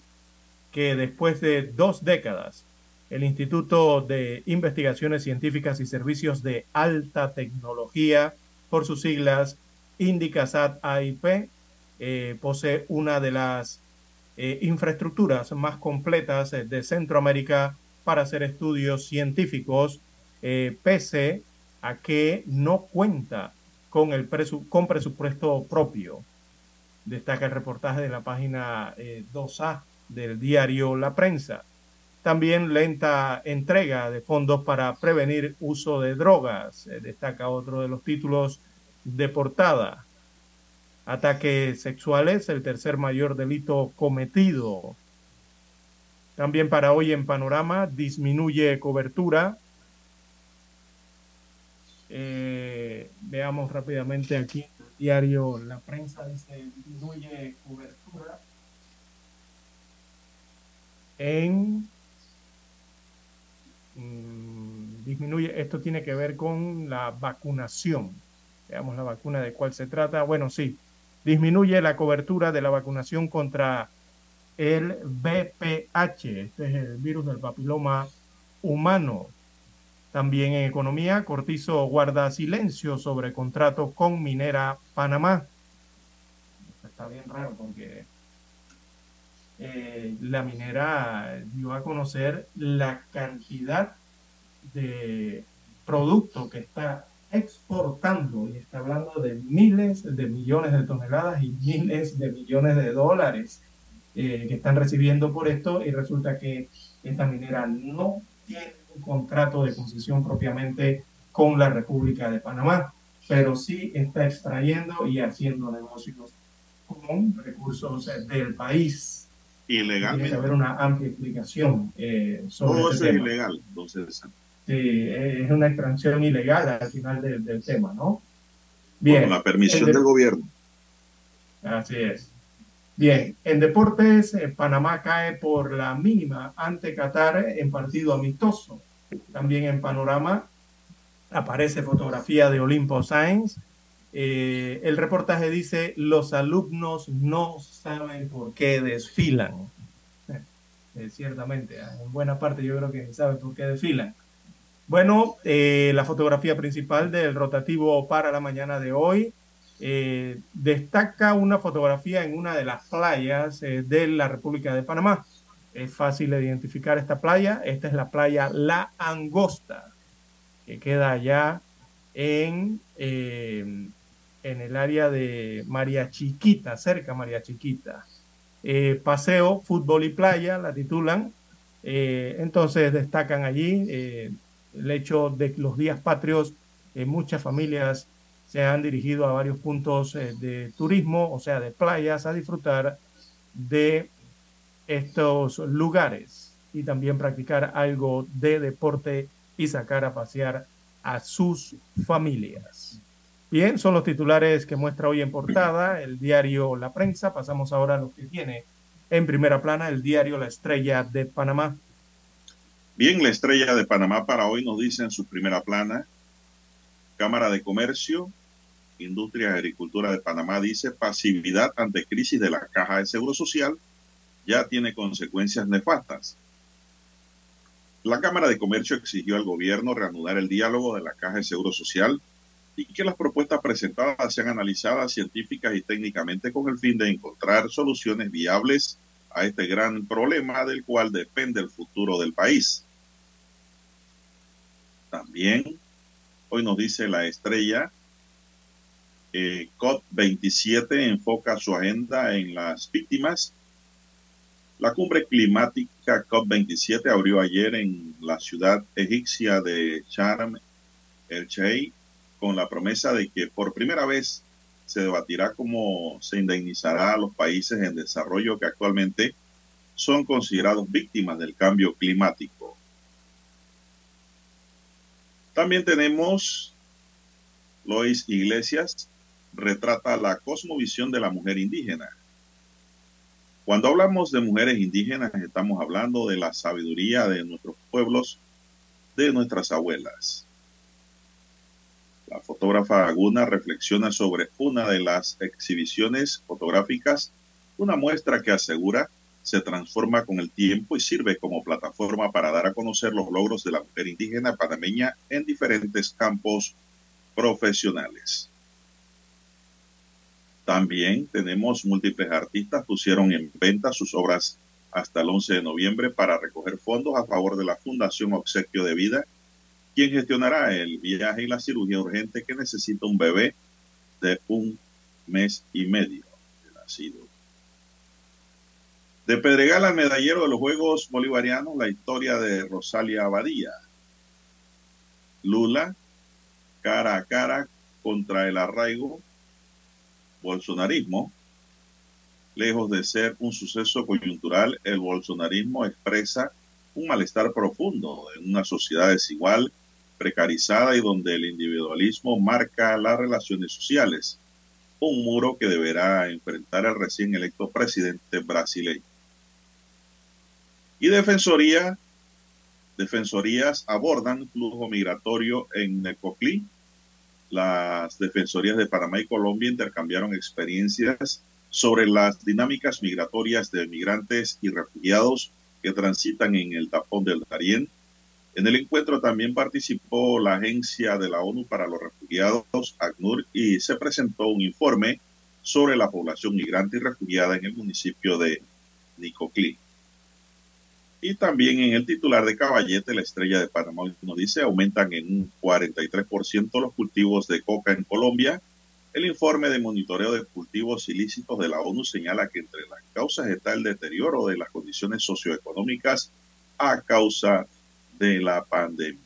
que después de dos décadas, el Instituto de Investigaciones Científicas y Servicios de Alta Tecnología, por sus siglas Indicasat AIP, eh, posee una de las eh, infraestructuras más completas de Centroamérica para hacer estudios científicos, eh, pese a que no cuenta con, el presupuesto propio. Destaca el reportaje de la página 2A del diario La Prensa. También lenta entrega de fondos para prevenir uso de drogas. destaca otro de los títulos de portada. Ataques sexuales, el tercer mayor delito cometido. También para hoy en Panorama, disminuye cobertura. Eh, veamos rápidamente aquí el diario La Prensa dice disminuye cobertura en mm, disminuye esto tiene que ver con la vacunación veamos la vacuna de cuál se trata bueno sí disminuye la cobertura de la vacunación contra el BPH, este es el virus del papiloma humano. También en economía, Cortizo guarda silencio sobre contrato con Minera Panamá. Está bien raro porque eh, la minera dio a conocer la cantidad de producto que está exportando y está hablando de miles de millones de toneladas y miles de millones de dólares eh, que están recibiendo por esto y resulta que esta minera no tiene un contrato de concesión propiamente con la República de Panamá, pero sí está extrayendo y haciendo negocios con recursos del país. Ilegalmente. Tiene que haber una amplia explicación eh, sobre Todo este eso es ilegal, entonces. Sí, es una extracción ilegal al final del, del tema, ¿no? Con la permisión El de- del gobierno. Así es. Bien, en deportes, eh, Panamá cae por la mínima ante Qatar en partido amistoso. También en panorama aparece fotografía de Olimpo Sainz. Eh, el reportaje dice, los alumnos no saben por qué desfilan. eh, ciertamente. ¿ah? En buena parte yo creo que saben por qué desfilan. Bueno, eh, la fotografía principal del rotativo para la mañana de hoy eh, destaca una fotografía en una de las playas de la República de Panamá. Es fácil de identificar esta playa. Esta es la playa La Angosta, que queda allá en, en el área de María Chiquita, cerca María Chiquita. Eh, paseo, fútbol y playa, la titulan. Eh, entonces destacan allí eh, el hecho de que los días patrios, muchas familias se han dirigido a varios puntos de turismo, o sea, de playas, a disfrutar de estos lugares y también practicar algo de deporte y sacar a pasear a sus familias. Bien, son los titulares que muestra hoy en portada el diario La Prensa. Pasamos ahora a lo que tiene en primera plana el diario La Estrella de Panamá. Bien, la Estrella de Panamá para hoy nos dice en su primera plana, Cámara de Comercio, Industria y Agricultura de Panamá dice pasividad ante crisis de la Caja de Seguro Social ya tiene consecuencias nefastas. La Cámara de Comercio exigió al gobierno reanudar el diálogo de la Caja de Seguro Social y que las propuestas presentadas sean analizadas científicas y técnicamente con el fin de encontrar soluciones viables a este gran problema del cual depende el futuro del país. También, hoy nos dice la estrella, eh, COP27 enfoca su agenda en las víctimas. La cumbre climática COP27 abrió ayer en la ciudad egipcia de Sharm el-Sheikh con la promesa de que por primera vez se debatirá cómo se indemnizará a los países en desarrollo que actualmente son considerados víctimas del cambio climático. También tenemos Lois Iglesias, retrata la cosmovisión de la mujer indígena. Cuando hablamos de mujeres indígenas estamos hablando de la sabiduría de nuestros pueblos, de nuestras abuelas. La fotógrafa Aguna reflexiona sobre una de las exhibiciones fotográficas, una muestra que asegura se transforma con el tiempo y sirve como plataforma para dar a conocer los logros de la mujer indígena panameña en diferentes campos profesionales. También tenemos múltiples artistas pusieron en venta sus obras hasta el 11 de noviembre para recoger fondos a favor de la Fundación Obsequio de Vida quien gestionará el viaje y la cirugía urgente que necesita un bebé de un mes y medio de nacido. De Pedregal al medallero de los Juegos Bolivarianos, la historia de Rosalia Abadía. Lula, cara a cara contra el arraigo bolsonarismo. Lejos de ser un suceso coyuntural, el bolsonarismo expresa un malestar profundo en una sociedad desigual precarizada y donde el individualismo marca las relaciones sociales, un muro que deberá enfrentar el recién electo presidente brasileño. Y Defensoría, Defensorías abordan flujo migratorio en Necoclí. Las Defensorías de Panamá y Colombia intercambiaron experiencias sobre las dinámicas migratorias de migrantes y refugiados que transitan en el tapón del Darién en el encuentro también participó la Agencia de la ONU para los Refugiados, ACNUR, y se presentó un informe sobre la población migrante y refugiada en el municipio de Nicoclí. Y también en el titular de Caballete, la estrella de Panamá nos dice, aumentan en un 43% los cultivos de coca en Colombia. El informe de monitoreo de cultivos ilícitos de la ONU señala que entre las causas está el deterioro de las condiciones socioeconómicas a causa de la pandemia.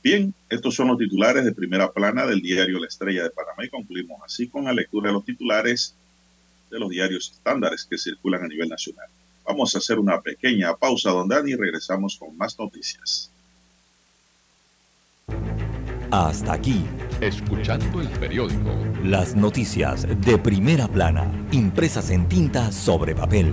Bien, estos son los titulares de primera plana del diario La Estrella de Panamá y concluimos así con la lectura de los titulares de los diarios estándares que circulan a nivel nacional. Vamos a hacer una pequeña pausa, don Dani, y regresamos con más noticias. Hasta aquí, escuchando el periódico. Las noticias de primera plana, impresas en tinta sobre papel.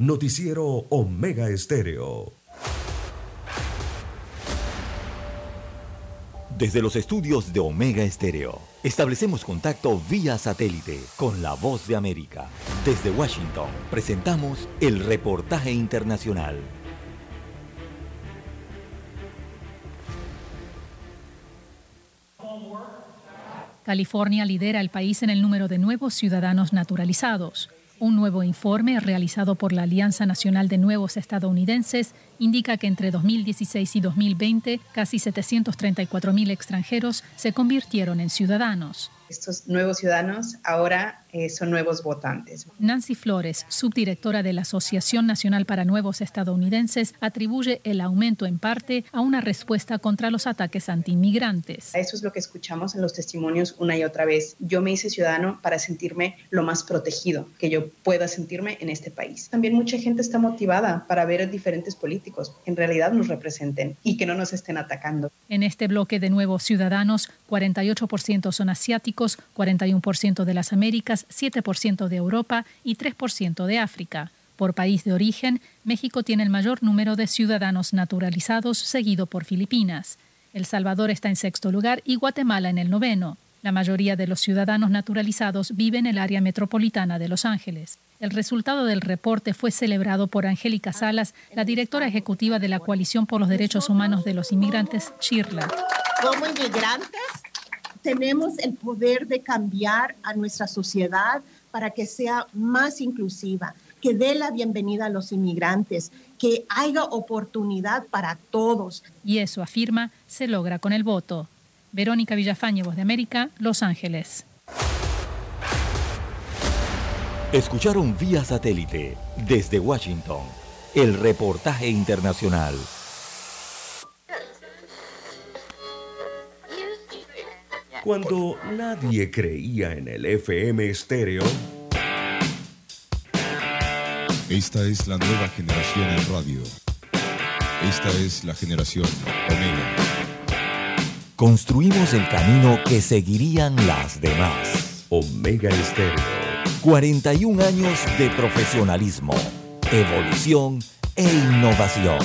Noticiero Omega Estéreo. Desde los estudios de Omega Estéreo, establecemos contacto vía satélite con la voz de América. Desde Washington, presentamos el reportaje internacional. California lidera el país en el número de nuevos ciudadanos naturalizados. Un nuevo informe realizado por la Alianza Nacional de Nuevos Estadounidenses indica que entre 2016 y 2020 casi 734.000 extranjeros se convirtieron en ciudadanos. Estos nuevos ciudadanos ahora eh, son nuevos votantes. Nancy Flores, subdirectora de la Asociación Nacional para Nuevos Estadounidenses, atribuye el aumento en parte a una respuesta contra los ataques antiinmigrantes. Eso es lo que escuchamos en los testimonios una y otra vez. Yo me hice ciudadano para sentirme lo más protegido que yo pueda sentirme en este país. También mucha gente está motivada para ver diferentes en realidad nos representen y que no nos estén atacando. En este bloque de nuevos ciudadanos, 48% son asiáticos, 41% de las Américas, 7% de Europa y 3% de África. Por país de origen, México tiene el mayor número de ciudadanos naturalizados, seguido por Filipinas. El Salvador está en sexto lugar y Guatemala en el noveno. La mayoría de los ciudadanos naturalizados viven en el área metropolitana de Los Ángeles. El resultado del reporte fue celebrado por Angélica Salas, la directora ejecutiva de la Coalición por los Derechos Humanos de los Inmigrantes, CHIRLA. Como inmigrantes, tenemos el poder de cambiar a nuestra sociedad para que sea más inclusiva, que dé la bienvenida a los inmigrantes, que haya oportunidad para todos. Y eso, afirma, se logra con el voto. Verónica Villafañe, Voz de América, Los Ángeles. Escucharon vía satélite desde Washington el reportaje internacional. Cuando nadie creía en el FM estéreo. Esta es la nueva generación en radio. Esta es la generación Omega. Construimos el camino que seguirían las demás. Omega Estéreo. 41 años de profesionalismo, evolución e innovación.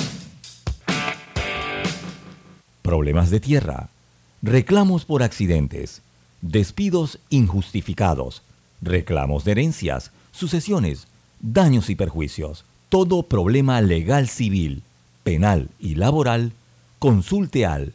Problemas de tierra, reclamos por accidentes, despidos injustificados, reclamos de herencias, sucesiones, daños y perjuicios. Todo problema legal civil, penal y laboral, consulte al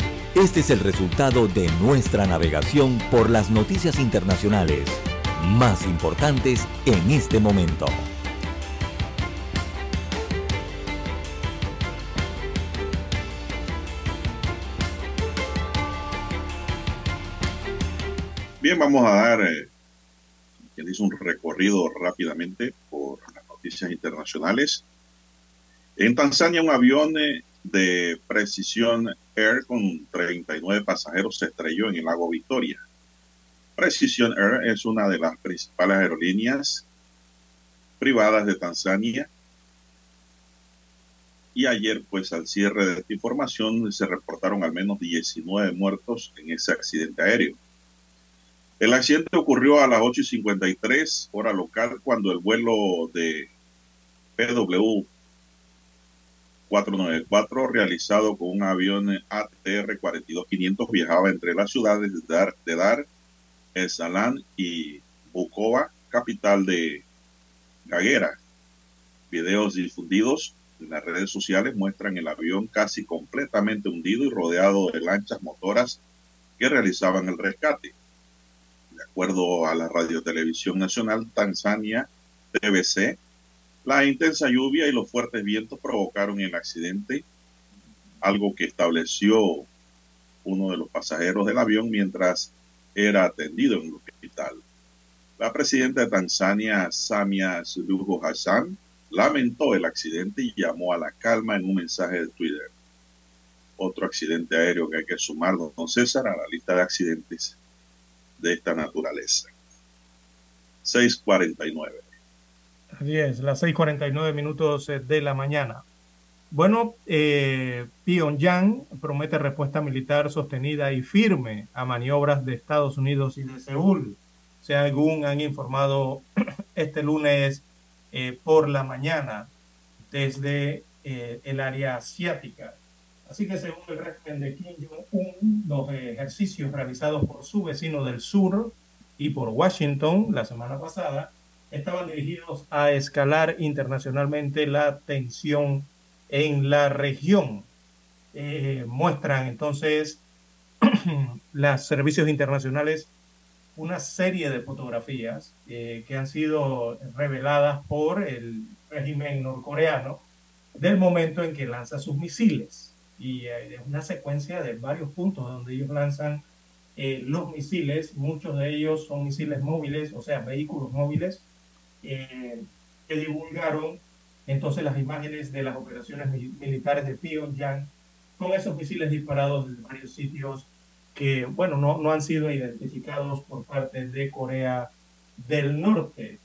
Este es el resultado de nuestra navegación por las noticias internacionales más importantes en este momento. Bien, vamos a dar, eh, un recorrido rápidamente por las noticias internacionales. En Tanzania, un avión eh, de Precision Air con 39 pasajeros se estrelló en el lago Victoria. Precision Air es una de las principales aerolíneas privadas de Tanzania. Y ayer, pues al cierre de esta información, se reportaron al menos 19 muertos en ese accidente aéreo. El accidente ocurrió a las 8 y 53 hora local cuando el vuelo de PW 494 realizado con un avión ATR 42500 viajaba entre las ciudades de Dar, de Dar El Salán y Bukoba, capital de Gaguera. Videos difundidos En las redes sociales muestran el avión casi completamente hundido y rodeado de lanchas motoras que realizaban el rescate. De acuerdo a la Radiotelevisión Nacional Tanzania, TBC, la intensa lluvia y los fuertes vientos provocaron el accidente, algo que estableció uno de los pasajeros del avión mientras era atendido en el hospital. La presidenta de Tanzania, Samia Suluhu Hassan, lamentó el accidente y llamó a la calma en un mensaje de Twitter. Otro accidente aéreo que hay que sumar, don César, a la lista de accidentes de esta naturaleza. 649. Así es, las 6:49 minutos eh, de la mañana. Bueno, eh, Pyongyang promete respuesta militar sostenida y firme a maniobras de Estados Unidos y de Seúl, según han informado este lunes eh, por la mañana desde eh, el área asiática. Así que según el régimen de Kim Jong-un, los ejercicios realizados por su vecino del sur y por Washington la semana pasada estaban dirigidos a escalar internacionalmente la tensión en la región. Eh, muestran entonces los servicios internacionales una serie de fotografías eh, que han sido reveladas por el régimen norcoreano del momento en que lanza sus misiles. Y es una secuencia de varios puntos donde ellos lanzan eh, los misiles, muchos de ellos son misiles móviles, o sea, vehículos móviles, que divulgaron entonces las imágenes de las operaciones militares de Pyongyang con esos misiles disparados desde varios sitios que, bueno, no, no han sido identificados por parte de Corea del Norte.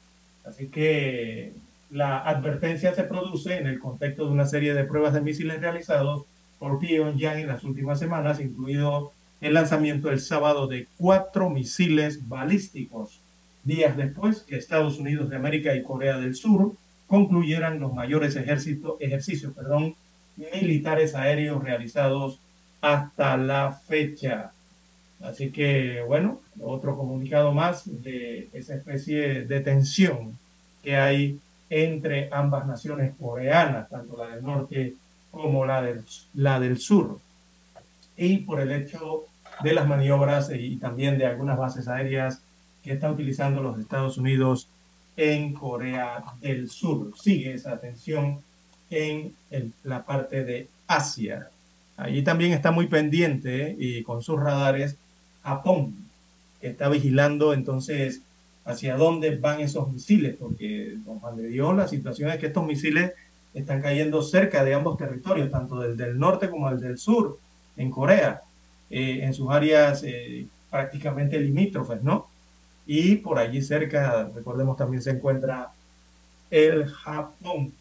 Así que la advertencia se produce en el contexto de una serie de pruebas de misiles realizados por Pyongyang en las últimas semanas, incluido el lanzamiento el sábado de cuatro misiles balísticos, días después que Estados Unidos de América y Corea del Sur concluyeran los mayores ejercicios perdón, militares aéreos realizados hasta la fecha. Así que, bueno, otro comunicado más de esa especie de tensión que hay entre ambas naciones coreanas, tanto la del norte como la del, la del sur. Y por el hecho de las maniobras y también de algunas bases aéreas que está utilizando los Estados Unidos en Corea del Sur. Sigue esa tensión en la parte de Asia. Allí también está muy pendiente y con sus radares Japón, que está vigilando entonces hacia dónde van esos misiles, porque don Juan de Dios, la situación es que estos misiles están cayendo cerca de ambos territorios, tanto del, del norte como del del sur, en Corea, eh, en sus áreas eh, prácticamente limítrofes, ¿no? Y por allí cerca, recordemos, también se encuentra el Japón.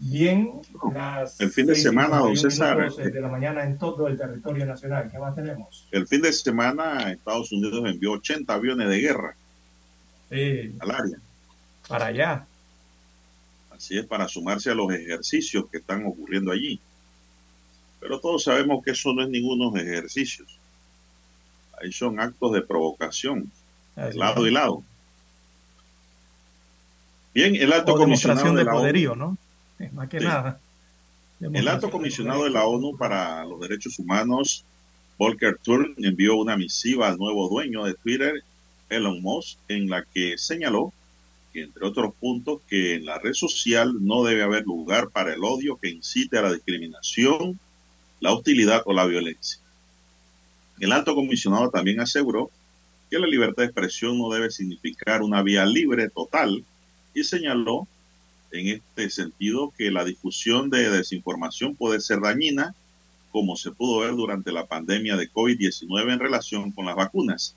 Bien, las el fin de semana, don César. De la mañana en todo el territorio nacional. ¿Qué más tenemos? El fin de semana Estados Unidos envió 80 aviones de guerra al área. Para allá. Así es, para sumarse a los ejercicios que están ocurriendo allí. Pero todos sabemos que eso no es ninguno ejercicios. Ahí son actos de provocación, de lado y lado. Bien, el alto comisionado de, la poderío, ¿no? Más que nada. El alto comisionado de la ONU para los Derechos Humanos, Volker Turk, envió una misiva al nuevo dueño de Twitter, Elon Musk, en la que señaló que, entre otros puntos, que en la red social no debe haber lugar para el odio que incite a la discriminación, la hostilidad o la violencia. El alto comisionado también aseguró que la libertad de expresión no debe significar una vía libre total y señaló en este sentido que la difusión de desinformación puede ser dañina, como se pudo ver durante la pandemia de COVID-19 en relación con las vacunas.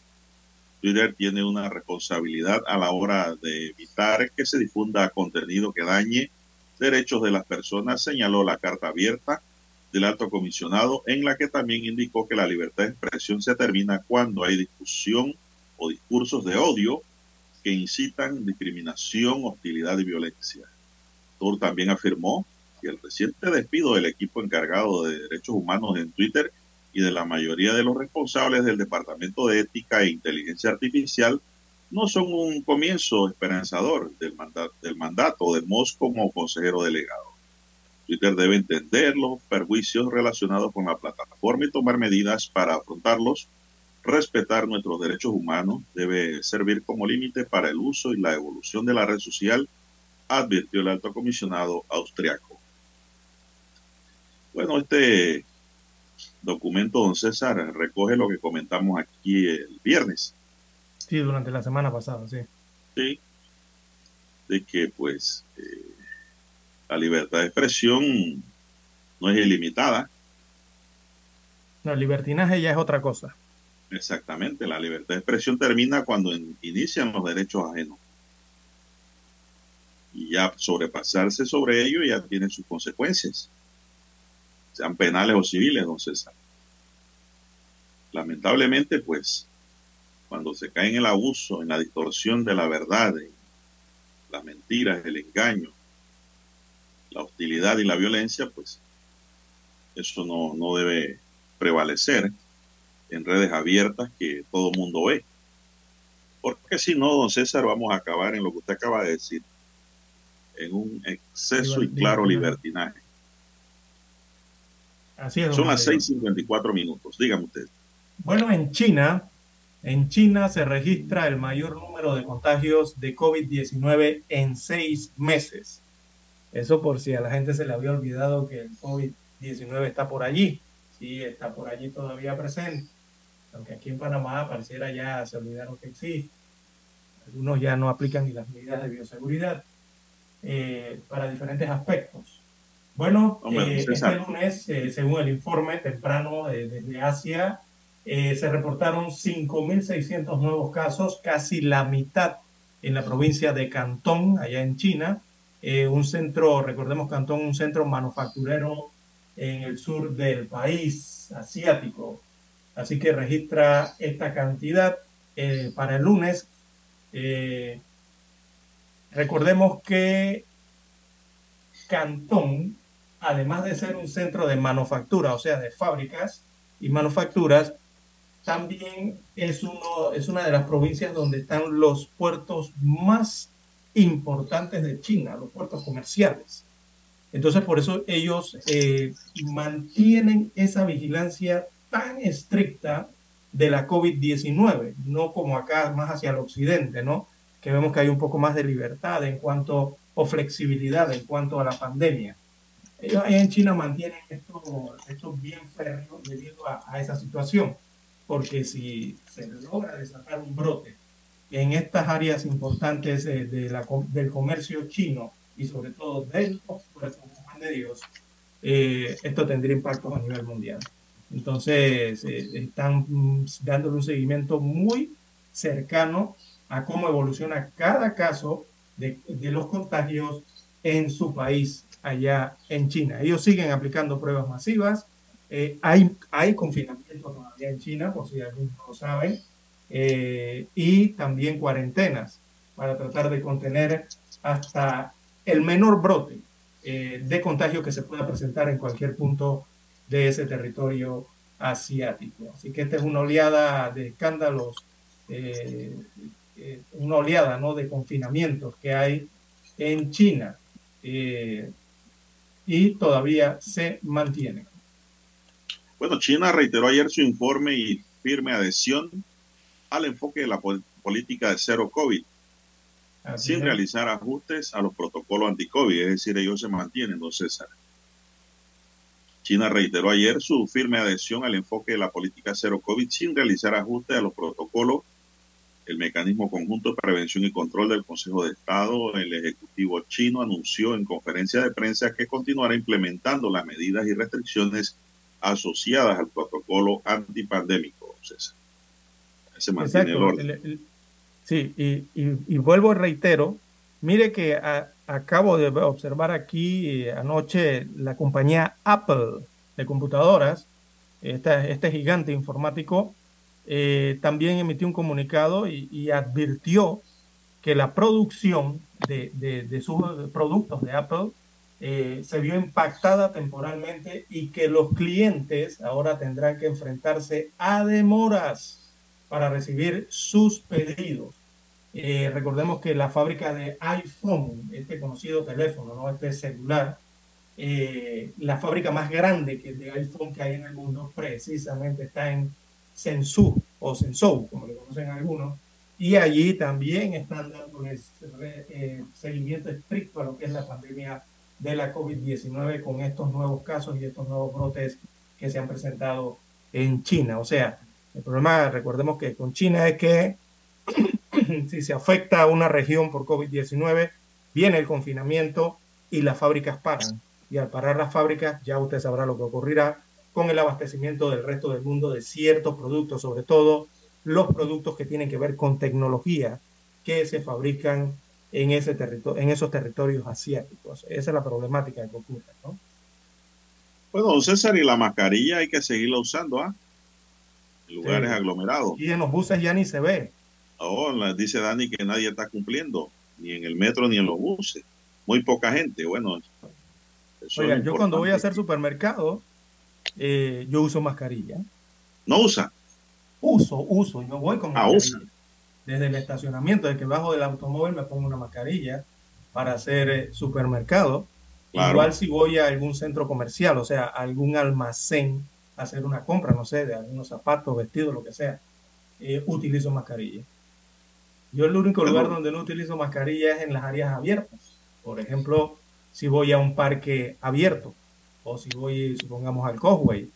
Twitter tiene una responsabilidad a la hora de evitar que se difunda contenido que dañe derechos de las personas, señaló la carta abierta del alto comisionado, en la que también indicó que la libertad de expresión se termina cuando hay discusión o discursos de odio que incitan discriminación, hostilidad y violencia. Tour también afirmó que el reciente despido del equipo encargado de derechos humanos en Twitter y de la mayoría de los responsables del Departamento de Ética e Inteligencia Artificial no son un comienzo esperanzador del mandato, del mandato de Moss como consejero delegado. Twitter debe entender los perjuicios relacionados con la plataforma y tomar medidas para afrontarlos. Respetar nuestros derechos humanos debe servir como límite para el uso y la evolución de la red social, advirtió el alto comisionado austriaco. Bueno, este documento, don César, recoge lo que comentamos aquí el viernes. Sí, durante la semana pasada, sí. Sí, de que pues eh, la libertad de expresión no es ilimitada. No, el libertinaje ya es otra cosa. Exactamente, la libertad de expresión termina cuando inician los derechos ajenos. Y ya sobrepasarse sobre ello ya tiene sus consecuencias, sean penales o civiles, don César. Lamentablemente, pues, cuando se cae en el abuso, en la distorsión de la verdad, en las mentiras, el engaño, la hostilidad y la violencia, pues eso no, no debe prevalecer en redes abiertas que todo mundo ve. Porque si no, don César, vamos a acabar en lo que usted acaba de decir, en un exceso y claro libertinaje. Así es, Son las 6.54 minutos, dígame usted. Bueno, en China, en China se registra el mayor número de contagios de COVID-19 en seis meses. Eso por si a la gente se le había olvidado que el COVID-19 está por allí. Sí, está por allí todavía presente. Aunque aquí en Panamá pareciera ya se olvidaron que existe. Algunos ya no aplican ni las medidas de bioseguridad eh, para diferentes aspectos. Bueno, Hombre, eh, este lunes, eh, según el informe temprano eh, desde Asia, se reportaron 5.600 nuevos casos, casi la mitad en la provincia de Cantón, allá en China. Eh, un centro, recordemos Cantón, un centro manufacturero en el sur del país asiático. Así que registra esta cantidad eh, para el lunes. Eh, recordemos que Cantón, además de ser un centro de manufactura, o sea, de fábricas y manufacturas, también es, uno, es una de las provincias donde están los puertos más importantes de China, los puertos comerciales. Entonces, por eso ellos eh, mantienen esa vigilancia tan estricta de la COVID-19, no como acá más hacia el occidente, ¿no? Que vemos que hay un poco más de libertad en cuanto, o flexibilidad en cuanto a la pandemia. Ellos en China mantienen esto, bien férreo debido a esa situación, porque si se logra desatar un brote en estas áreas importantes de, de la, del comercio chino y sobre todo del de Dios, eh, esto tendría impactos a nivel mundial. Entonces, eh, están dándole un seguimiento muy cercano a cómo evoluciona cada caso de, de los contagios en su país, allá en China. Ellos siguen aplicando pruebas masivas. Eh, hay, hay confinamiento todavía en China, por si algunos no lo saben, eh, y también cuarentenas para tratar de contener hasta el menor brote eh, de contagio que se pueda presentar en cualquier punto de ese territorio asiático. Así que esta es una oleada de escándalos, eh, una oleada ¿no? de confinamientos que hay en China y todavía se mantiene. Bueno, China reiteró ayer su informe y firme adhesión al enfoque de la pol- política de cero COVID, Así sin es. realizar ajustes a los protocolos anti-COVID, es decir, ellos se mantienen, don César. China reiteró ayer su firme adhesión al enfoque de la política cero COVID sin realizar ajustes a los protocolos. El mecanismo conjunto de prevención y control del Consejo de Estado, el Ejecutivo chino, anunció en conferencia de prensa que continuará implementando las medidas y restricciones asociadas al protocolo antipandémico. César. Se mantiene el Exacto. orden. el- el- sí, y, y- y vuelvo y reitero, mire que a- acabo de observar aquí eh, anoche la compañía Apple de computadoras, esta- este gigante informático, eh, también emitió un comunicado y, y advirtió que la producción de, de- de sus productos de Apple eh, se vio impactada temporalmente y que los clientes ahora tendrán que enfrentarse a demoras para recibir sus pedidos. Eh, recordemos que la fábrica de iPhone, este conocido teléfono, ¿no? este celular, eh, la fábrica más grande que de iPhone que hay en el mundo precisamente está en Shenzhou o Shenzhou, como le conocen algunos, y allí también están dándoles eh, seguimiento estricto a lo que es la pandemia de la COVID-19 con estos nuevos casos y estos nuevos brotes que se han presentado en China. O sea, el problema, recordemos que con China es que si se afecta a una región por COVID-19, viene el confinamiento y las fábricas paran. Y al parar las fábricas, ya usted sabrá lo que ocurrirá con el abastecimiento del resto del mundo de ciertos productos, sobre todo los productos que tienen que ver con tecnología que se fabrican en, ese territorio, en esos territorios asiáticos. Esa es la problemática que ocurre, ¿no? Bueno, César, y la mascarilla hay que seguirla usando, ¿ah? Lugares aglomerados. Y en los buses ya ni se ve. Oh, dice Dani que nadie está cumpliendo, ni en el metro ni en los buses. Muy poca gente, bueno. Oiga, yo cuando voy a hacer supermercado, eh, yo uso mascarilla. ¿No usa? Uso, uso, yo voy con ah. Desde el estacionamiento, desde que bajo del automóvil me pongo una mascarilla para hacer eh, supermercado. Igual si voy a algún centro comercial, o sea, algún almacén hacer una compra, no sé, de algunos zapatos, vestidos, lo que sea, eh, utilizo mascarilla. Yo el único lugar donde no utilizo mascarilla es en las áreas abiertas. Por ejemplo, si voy a un parque abierto o si voy, supongamos, al Cosway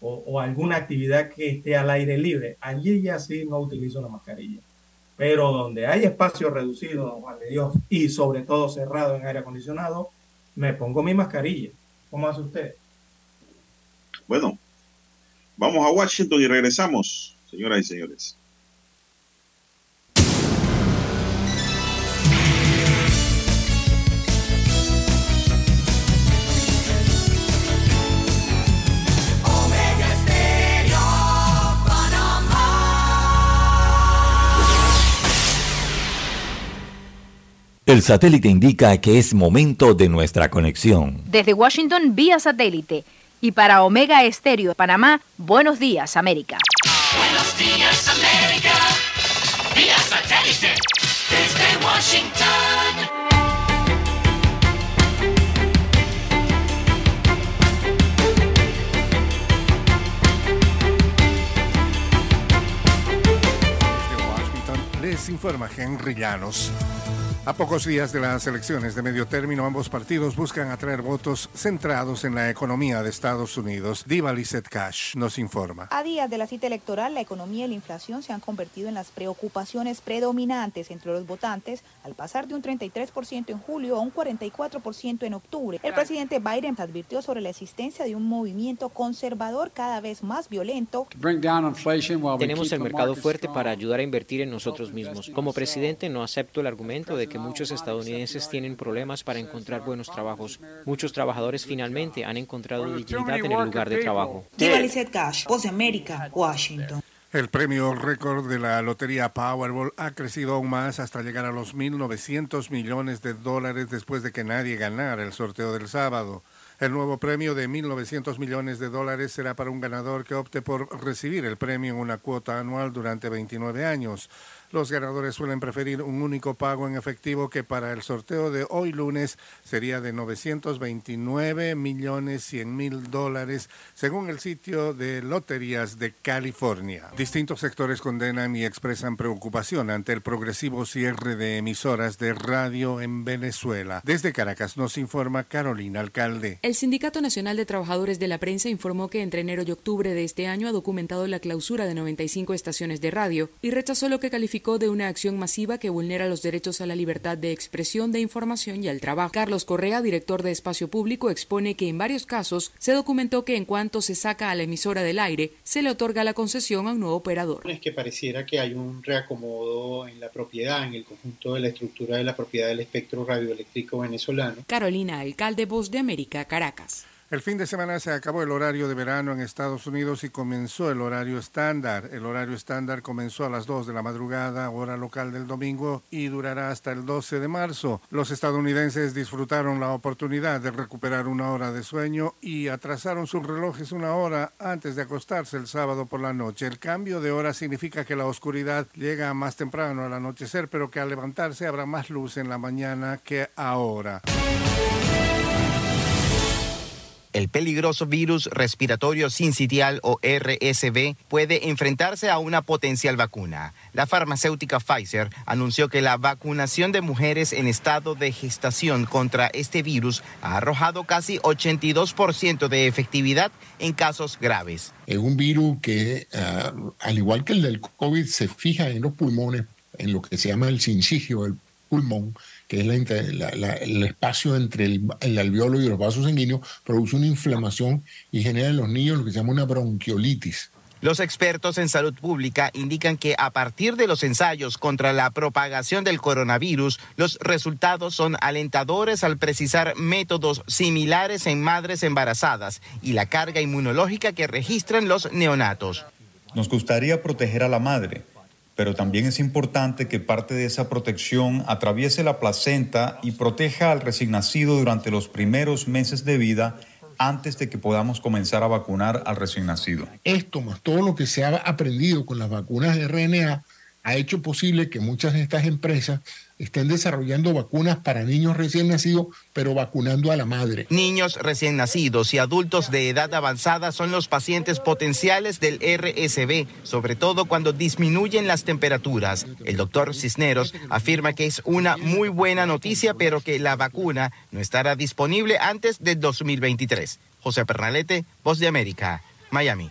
o, alguna actividad que esté al aire libre, allí ya sí no utilizo la mascarilla. Pero donde hay espacio reducido, Juan de Dios, y sobre todo cerrado en aire acondicionado, me pongo mi mascarilla. ¿Cómo hace usted? Bueno, vamos a Washington y regresamos, señoras y señores. El satélite indica que es momento de nuestra conexión. Desde Washington, vía satélite. Y para Omega Estéreo de Panamá, buenos días, América. Buenos días, América. Vía satélite. Desde Washington. les informa Henry Llanos. A pocos días de las elecciones de medio término, ambos partidos buscan atraer votos centrados en la economía de Estados Unidos. Diva Lizette Cash nos informa. A días de la cita electoral, la economía y la inflación se han convertido en las preocupaciones predominantes entre los votantes, al pasar de un 33% en julio a un 44% en octubre. El presidente Biden advirtió sobre la existencia de un movimiento conservador cada vez más violento. Tenemos el mercado fuerte para ayudar a invertir en nosotros mismos. Como presidente, no acepto el argumento de que muchos estadounidenses tienen problemas para encontrar buenos trabajos. Muchos trabajadores finalmente han encontrado dignidad en el lugar de trabajo. Cash, América, Washington. El premio récord de la lotería Powerball ha crecido aún más hasta llegar a los 1.900 millones de dólares después de que nadie ganara el sorteo del sábado. El nuevo premio de 1.900 millones de dólares será para un ganador que opte por recibir el premio en una cuota anual durante 29 años. Los ganadores suelen preferir un único pago en efectivo que para el sorteo de hoy lunes sería de 929 millones 100 mil dólares, según el sitio de Loterías de California. Distintos sectores condenan y expresan preocupación ante el progresivo cierre de emisoras de radio en Venezuela. Desde Caracas nos informa Carolina Alcalde. El Sindicato Nacional de Trabajadores de la Prensa informó que entre enero y octubre de este año ha documentado la clausura de 95 estaciones de radio y rechazó lo que calificó de una acción masiva que vulnera los derechos a la libertad de expresión, de información y al trabajo. Carlos Correa, director de Espacio Público, expone que en varios casos se documentó que en cuanto se saca a la emisora del aire, se le otorga la concesión a un nuevo operador. Es que pareciera que hay un reacomodo en la propiedad, en el conjunto de la estructura de la propiedad del espectro radioeléctrico venezolano. Carolina, alcalde Voz de América, Caracas. El fin de semana se acabó el horario de verano en Estados Unidos y comenzó el horario estándar. El horario estándar comenzó a las 2 de la madrugada, hora local del domingo, y durará hasta el 12 de marzo. Los estadounidenses disfrutaron la oportunidad de recuperar una hora de sueño y atrasaron sus relojes una hora antes de acostarse el sábado por la noche. El cambio de hora significa que la oscuridad llega más temprano al anochecer, pero que al levantarse habrá más luz en la mañana que ahora. El peligroso virus respiratorio sincitial o RSV puede enfrentarse a una potencial vacuna. La farmacéutica Pfizer anunció que la vacunación de mujeres en estado de gestación contra este virus ha arrojado casi 82% de efectividad en casos graves. Es un virus que, uh, al igual que el del COVID, se fija en los pulmones, en lo que se llama el sincigio del pulmón, que es la, la, el espacio entre el, el, alveolo y los vasos sanguíneos, produce una inflamación y genera en los niños lo que se llama una bronquiolitis. Los expertos en salud pública indican que a partir de los ensayos contra la propagación del coronavirus, los resultados son alentadores al precisar métodos similares en madres embarazadas y la carga inmunológica que registran los neonatos. Nos gustaría proteger a la madre, pero también es importante que parte de esa protección atraviese la placenta y proteja al recién nacido durante los primeros meses de vida antes de que podamos comenzar a vacunar al recién nacido. Esto más todo lo que se ha aprendido con las vacunas de RNA ha hecho posible que muchas de estas empresas estén desarrollando vacunas para niños recién nacidos, pero vacunando a la madre. Niños recién nacidos y adultos de edad avanzada son los pacientes potenciales del RSV, sobre todo cuando disminuyen las temperaturas. El doctor Cisneros afirma que es una muy buena noticia, pero que la vacuna no estará disponible antes de 2023. José Pernalete, Voz de América, Miami.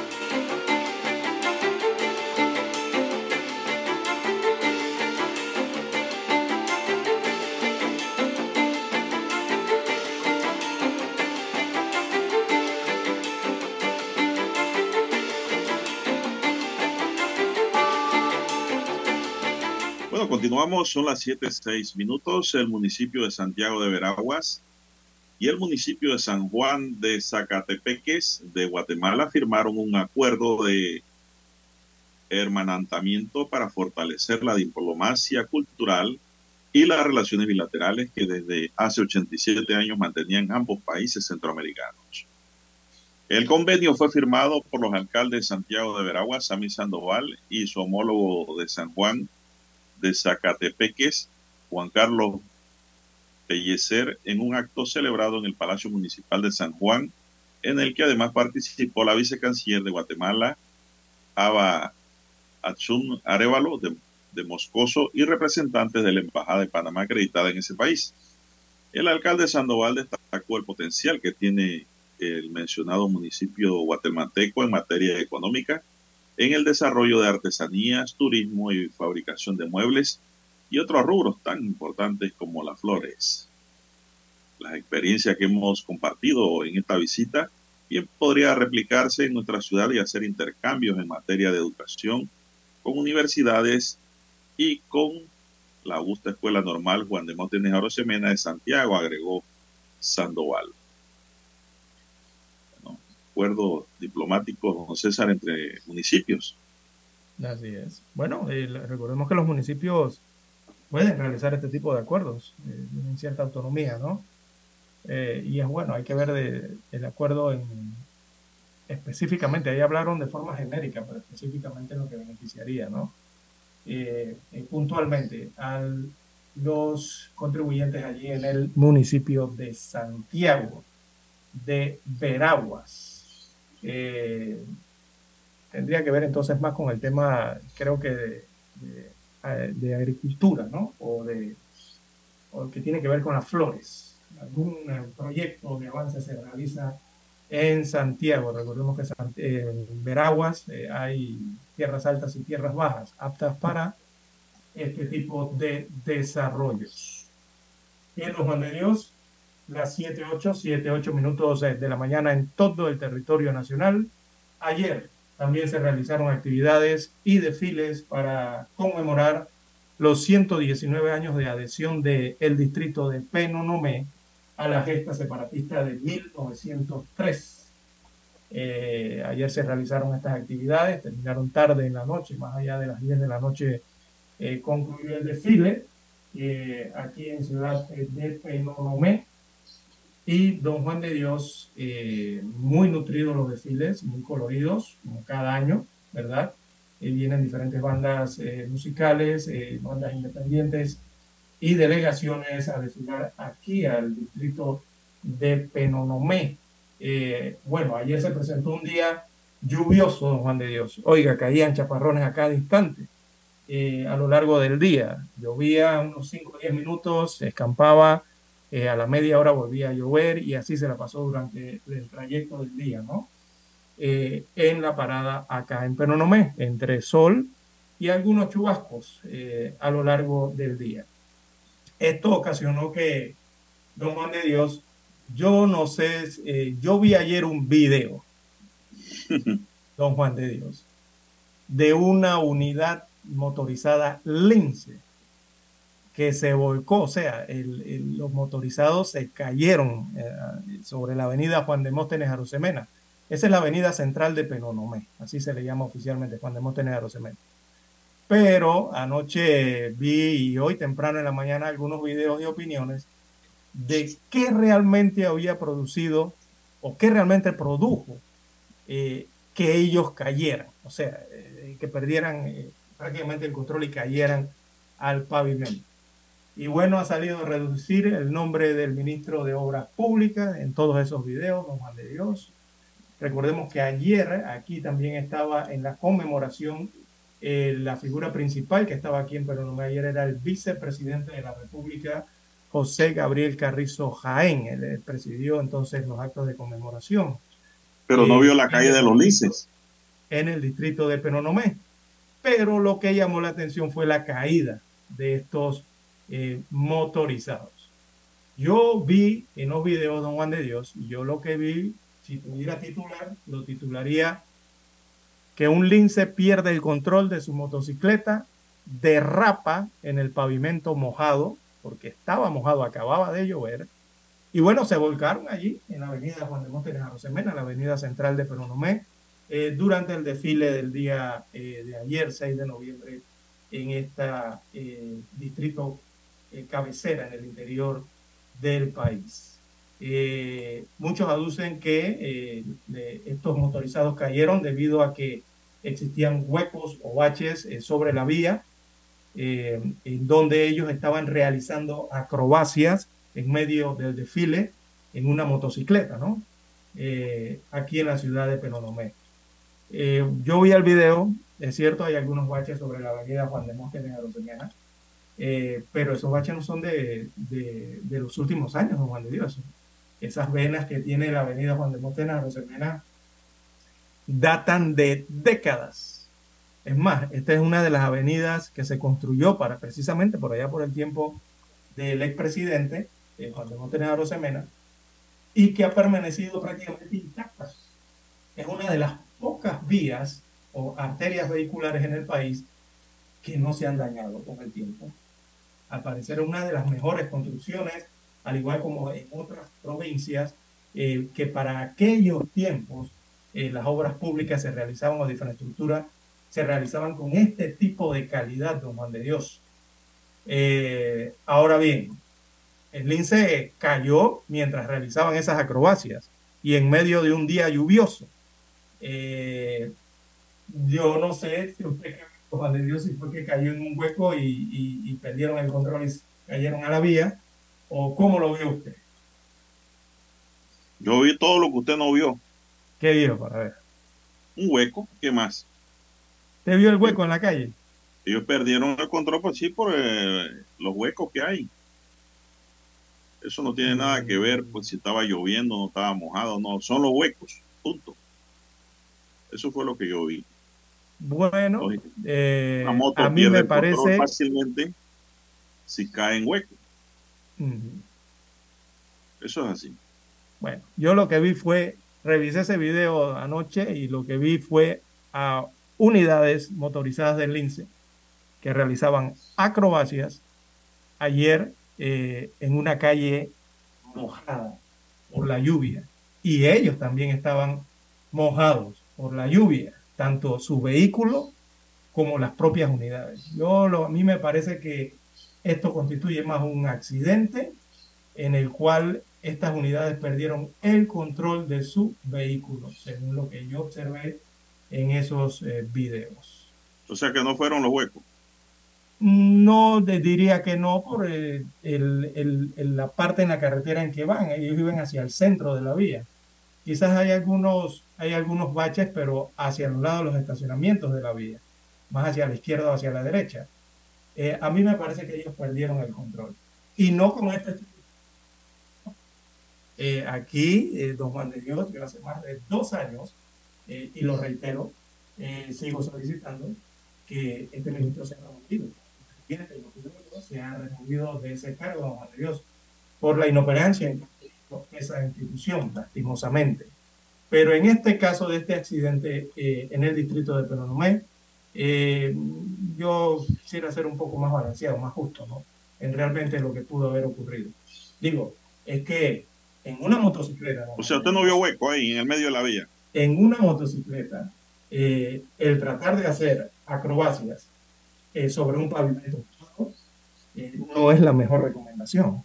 Continuamos, son las 7.6 minutos. El municipio de Santiago de Veraguas y el municipio de San Juan de Zacatepeques de Guatemala firmaron un acuerdo de hermanamiento para fortalecer la diplomacia cultural y las relaciones bilaterales que desde hace 87 años mantenían ambos países centroamericanos. El convenio fue firmado por los alcaldes de Santiago de Veraguas, Sami Sandoval, y su homólogo de San Juan, de Zacatepeques, Juan Carlos Pellecer, en un acto celebrado en el Palacio Municipal de San Juan, en el que además participó la vicecanciller de Guatemala, Ava Atsun Arevalo, de, de Moscoso, y representantes de la Embajada de Panamá acreditada en ese país. El alcalde Sandoval destacó el potencial que tiene el mencionado municipio guatemalteco en materia económica en el desarrollo de artesanías, turismo y fabricación de muebles y otros rubros tan importantes como las flores. La experiencia que hemos compartido en esta visita bien podría replicarse en nuestra ciudad y hacer intercambios en materia de educación con universidades y con la Augusta Escuela Normal Juan de Montenegro Semena de Santiago, agregó Sandoval acuerdo diplomático, don César, entre municipios. Así es. Bueno, eh, recordemos que los municipios pueden realizar este tipo de acuerdos, eh, tienen cierta autonomía, ¿no? Eh, y es bueno, hay que ver de, el acuerdo en, específicamente, ahí hablaron de forma genérica, pero específicamente lo que beneficiaría, ¿no? puntualmente a los contribuyentes allí en el municipio de Santiago de Veraguas. Eh, tendría que ver entonces más con el tema, creo que de, de, agricultura, ¿no? O, de, o que tiene que ver con las flores. Algún proyecto de avance se realiza en Santiago. Recordemos que en Veraguas eh, hay tierras altas y tierras bajas aptas para este tipo de desarrollos. En los Juan de Dios, las 7, 8, 7, 8 minutos de la mañana en todo el territorio nacional. Ayer también se realizaron actividades y desfiles para conmemorar los 119 años de adhesión del el distrito de Penonomé a la gesta separatista de 1903. Eh, ayer se realizaron estas actividades, terminaron tarde en la noche, más allá de las 10 de la noche eh, concluyó el desfile eh, aquí en Ciudad de Penonomé. Y Don Juan de Dios, muy nutridos los desfiles, muy coloridos, como cada año, ¿verdad? vienen diferentes bandas musicales, bandas independientes, y delegaciones a desfilar aquí al distrito de Penonomé. Eh, bueno, ayer se presentó un día lluvioso, don Juan de Dios. Oiga, caían chaparrones a cada instante eh, a lo largo del día. Llovía unos 5 o 10 minutos, se escampaba, eh, a la media hora volvía a llover y así se la pasó durante el trayecto del día, ¿no? en la parada acá en Penonomé, entre sol y algunos chubascos a lo largo del día. Esto ocasionó que Don Juan de Dios, yo no sé, eh, yo vi ayer un video, Don Juan de Dios, de una unidad motorizada Lince que se volcó, o sea, los motorizados se cayeron eh, sobre la avenida Juan de Móstenes Arosemena. Esa es la avenida central de Penonomé, así se le llama oficialmente Juan de Móstenes Arosemena. Pero anoche vi y hoy temprano en la mañana algunos videos y opiniones de qué realmente había producido o qué realmente produjo eh, que ellos cayeran, o sea, eh, que perdieran prácticamente el control y cayeran al pavimento. Y bueno, ha salido a reducir el nombre del ministro de Obras Públicas en todos esos videos, don Juan de Dios. Recordemos que ayer aquí también estaba en la conmemoración eh, la figura principal que estaba aquí en Perú ayer era el vicepresidente de la República, José Gabriel Carrizo Jaén. Él presidió entonces los actos de conmemoración. Pero no vio la calle de los Lices. En el distrito de Penonomé. Pero lo que llamó la atención fue la caída de estos eh, motorizados. Yo vi en los videos, don Juan de Dios, yo lo que vi, si tuviera titular, lo titularía que un lince pierde el control de su motocicleta, derrapa en el pavimento mojado, porque estaba mojado, acababa de llover, y bueno, se volcaron allí en la avenida Juan de Montes de Rosemena, la avenida central de Peronomé, eh, durante el desfile del día eh, de ayer, 6 de noviembre, en este distrito cabecera en el interior del país. muchos aducen que estos motorizados cayeron debido a que existían huecos o baches eh, sobre la vía, eh, en donde ellos estaban realizando acrobacias en medio del desfile en una motocicleta, ¿no? Eh, aquí en la ciudad de Penonomé. yo vi el video, es cierto, hay algunos baches sobre la avenida Juan de Montes en Arosemena, pero esos baches no son de, de, los últimos años, Juan de Dios. Esas venas que tiene la avenida Juan de Montes en Arosemena datan de décadas. Es más, esta es una de las avenidas que se construyó para precisamente por allá por el tiempo del expresidente eh, Juan de Montenegro Semena y que ha permanecido prácticamente intacta. Es una de las pocas vías o arterias vehiculares en el país que no se han dañado con el tiempo. Al parecer una de las mejores construcciones, al igual como en otras provincias, eh, que para aquellos tiempos eh, las obras públicas se realizaban o de infraestructura se realizaban con este tipo de calidad, don Juan de Dios. Eh, ahora bien, el lince cayó mientras realizaban esas acrobacias y en medio de un día lluvioso. Yo no sé si usted, Juan de Dios, si fue que cayó en un hueco y, y perdieron el control y cayeron a la vía, o cómo lo vio usted. Yo vi todo lo que usted no vio. ¿Qué vio para ver? Un hueco, ¿qué más? ¿Te vio el hueco en la calle? Ellos perdieron el control, pues sí, por eh, los huecos que hay. Eso no tiene nada que ver pues si estaba lloviendo no estaba mojado, no, son los huecos, punto. Eso fue lo que yo vi. Bueno, eh, Una moto a mí me parece... fácilmente si cae en hueco. Eso es así. Bueno, yo lo que vi fue, revisé ese video anoche y lo que vi fue a unidades motorizadas del lince que realizaban acrobacias ayer eh, en una calle mojada por la lluvia. Y ellos también estaban mojados por la lluvia, tanto su vehículo como las propias unidades. Yo lo- a mí me parece que esto constituye más un accidente en el cual estas unidades perdieron el control de su vehículo, según lo que yo observé en esos eh, videos. O sea que no fueron los huecos. No diría que no por el- el- el- la parte en la carretera en que van. Ellos viven hacia el centro de la vía. Quizás hay algunos, hay algunos baches, pero hacia los lados de los estacionamientos de la vía, más hacia la izquierda o hacia la derecha. Eh, a mí me parece que ellos perdieron el control. Y no con este eh, aquí, eh, don Juan de Dios, yo hace más de dos años, eh, y lo reitero, eh, sigo solicitando que este ministro sea removido. Se ha removido de ese cargo, don Juan de Dios, por la inoperancia en esa institución, lastimosamente. Pero en este caso de este accidente eh, en el distrito de Penonomé, eh, yo quisiera ser un poco más balanceado, más justo, ¿no? En realmente lo que pudo haber ocurrido. Digo, es que en una motocicleta, ¿no? O sea, usted no vio hueco ahí en el medio de la vía. en una motocicleta, eh, el tratar de hacer acrobacias eh, sobre un pavimento no es la mejor recomendación.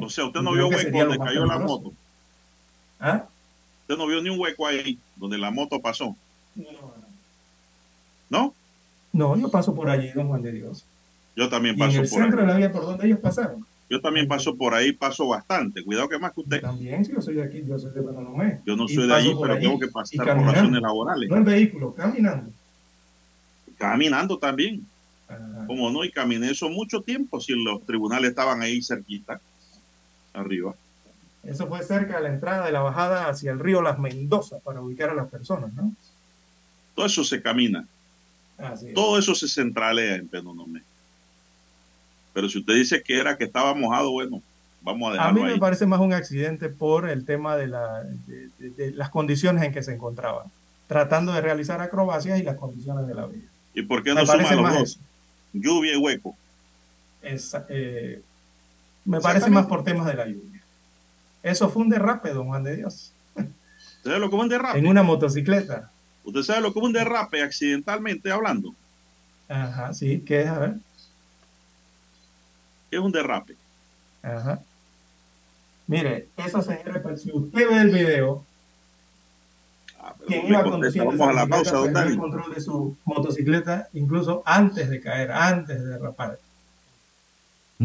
O sea, usted no vio hueco donde cayó la moto. ¿Ah? Usted no vio ni un hueco ahí donde la moto pasó. ¿No? No, yo paso por allí, don Juan de Dios. Yo también Y en paso el por centro de ahí. la vía por donde ellos pasaron. Yo también paso por ahí, paso bastante. Cuidado que más que usted. También, si yo soy de aquí, yo soy de Penonomé. Yo no soy de ahí, por pero allí tengo que pasar por razones laborales. No en vehículo, caminando. Caminando también. Como no, y caminé eso mucho tiempo si los tribunales estaban ahí cerquita, arriba. Eso fue cerca de la entrada de la bajada hacia el río Las Mendoza para ubicar a las personas, ¿no? Todo eso se camina. Así es. Todo eso se centralea en Penonomé. Pero si usted dice que era que estaba mojado, bueno, vamos a A dejarlo mí me ahí. parece más un accidente por el tema de, la, de, de- de las condiciones en que se encontraban, tratando de realizar acrobacias y las condiciones de la vía. ¿Y por qué me no suma parece los dos? eso. Lluvia y hueco. Esa- eh, me parece más por temas de la lluvia. Eso fue un derrape, don Juan de Dios, ¿Usted sabe lo que es un derrape? en una motocicleta. ¿Usted sabe lo que es un derrape accidentalmente hablando? Ajá, sí, ¿qué es? A ver. ¿Qué es un derrape? Ajá. Mire, eso señores, pues, si usted ve el video, quien me iba conduciendo vamos a la esa pausa, perdió el control de su motocicleta incluso antes de caer, antes de derrapar.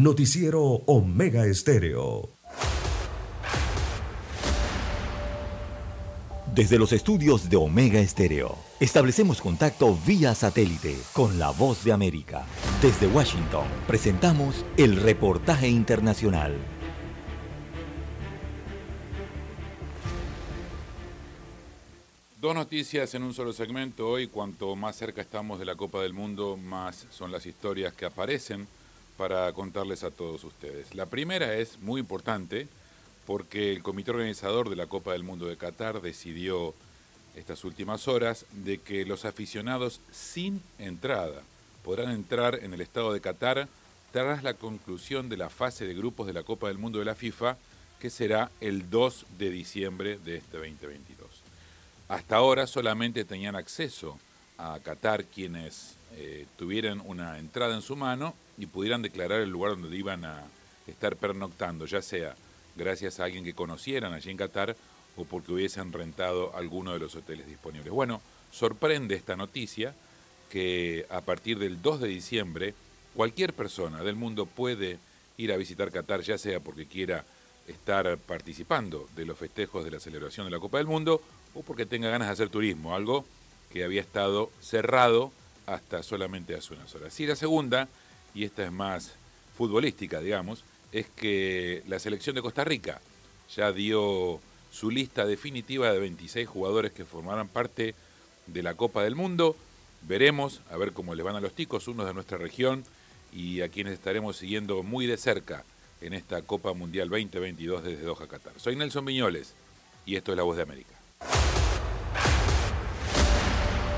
Noticiero Omega Estéreo. Desde los estudios de Omega Estéreo, establecemos contacto vía satélite con la voz de América. Desde Washington, presentamos el reportaje internacional. Dos noticias en un solo segmento. Hoy, cuanto más cerca estamos de la Copa del Mundo, más son las historias que aparecen para contarles a todos ustedes. La primera es muy importante porque el comité organizador de la Copa del Mundo de Qatar decidió estas últimas horas de que los aficionados sin entrada podrán entrar en el estado de Qatar tras la conclusión de la fase de grupos de la Copa del Mundo de la FIFA, que será el 2 de diciembre de este 2022. Hasta ahora solamente tenían acceso a Qatar quienes eh, tuvieran una entrada en su mano y pudieran declarar el lugar donde iban a estar pernoctando, ya sea gracias a alguien que conocieran allí en Qatar o porque hubiesen rentado alguno de los hoteles disponibles. Bueno, sorprende esta noticia que a partir del 2 de diciembre cualquier persona del mundo puede ir a visitar Qatar, ya sea porque quiera estar participando de los festejos de la celebración de la Copa del Mundo o porque tenga ganas de hacer turismo, algo que había estado cerrado hasta solamente hace unas horas. Y la segunda, y esta es más futbolística, digamos, es que la selección de Costa Rica ya dio su lista definitiva de 26 jugadores que formarán parte de la Copa del Mundo. Veremos a ver cómo les van a los ticos, unos de nuestra región, y a quienes estaremos siguiendo muy de cerca en esta Copa Mundial 2022 desde Doha, Qatar. Soy Nelson Viñoles y esto es La Voz de América.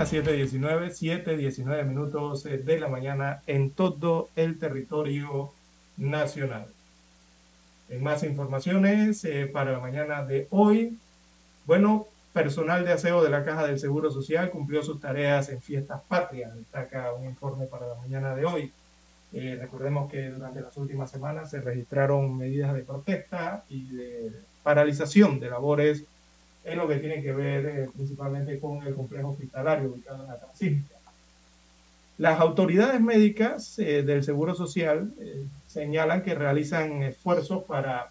Las 7.19, 7.19 minutos de la mañana en todo el territorio nacional. En más informaciones eh, para la mañana de hoy, bueno, personal de aseo de la Caja del Seguro Social cumplió sus tareas en fiestas patrias, destaca un informe para la mañana de hoy. Eh, recordemos que durante las últimas semanas se registraron medidas de protesta y de paralización de labores en lo que tiene que ver eh, principalmente con el complejo hospitalario ubicado en la Transísmica. Las autoridades médicas eh, del Seguro Social eh, señalan que realizan esfuerzos para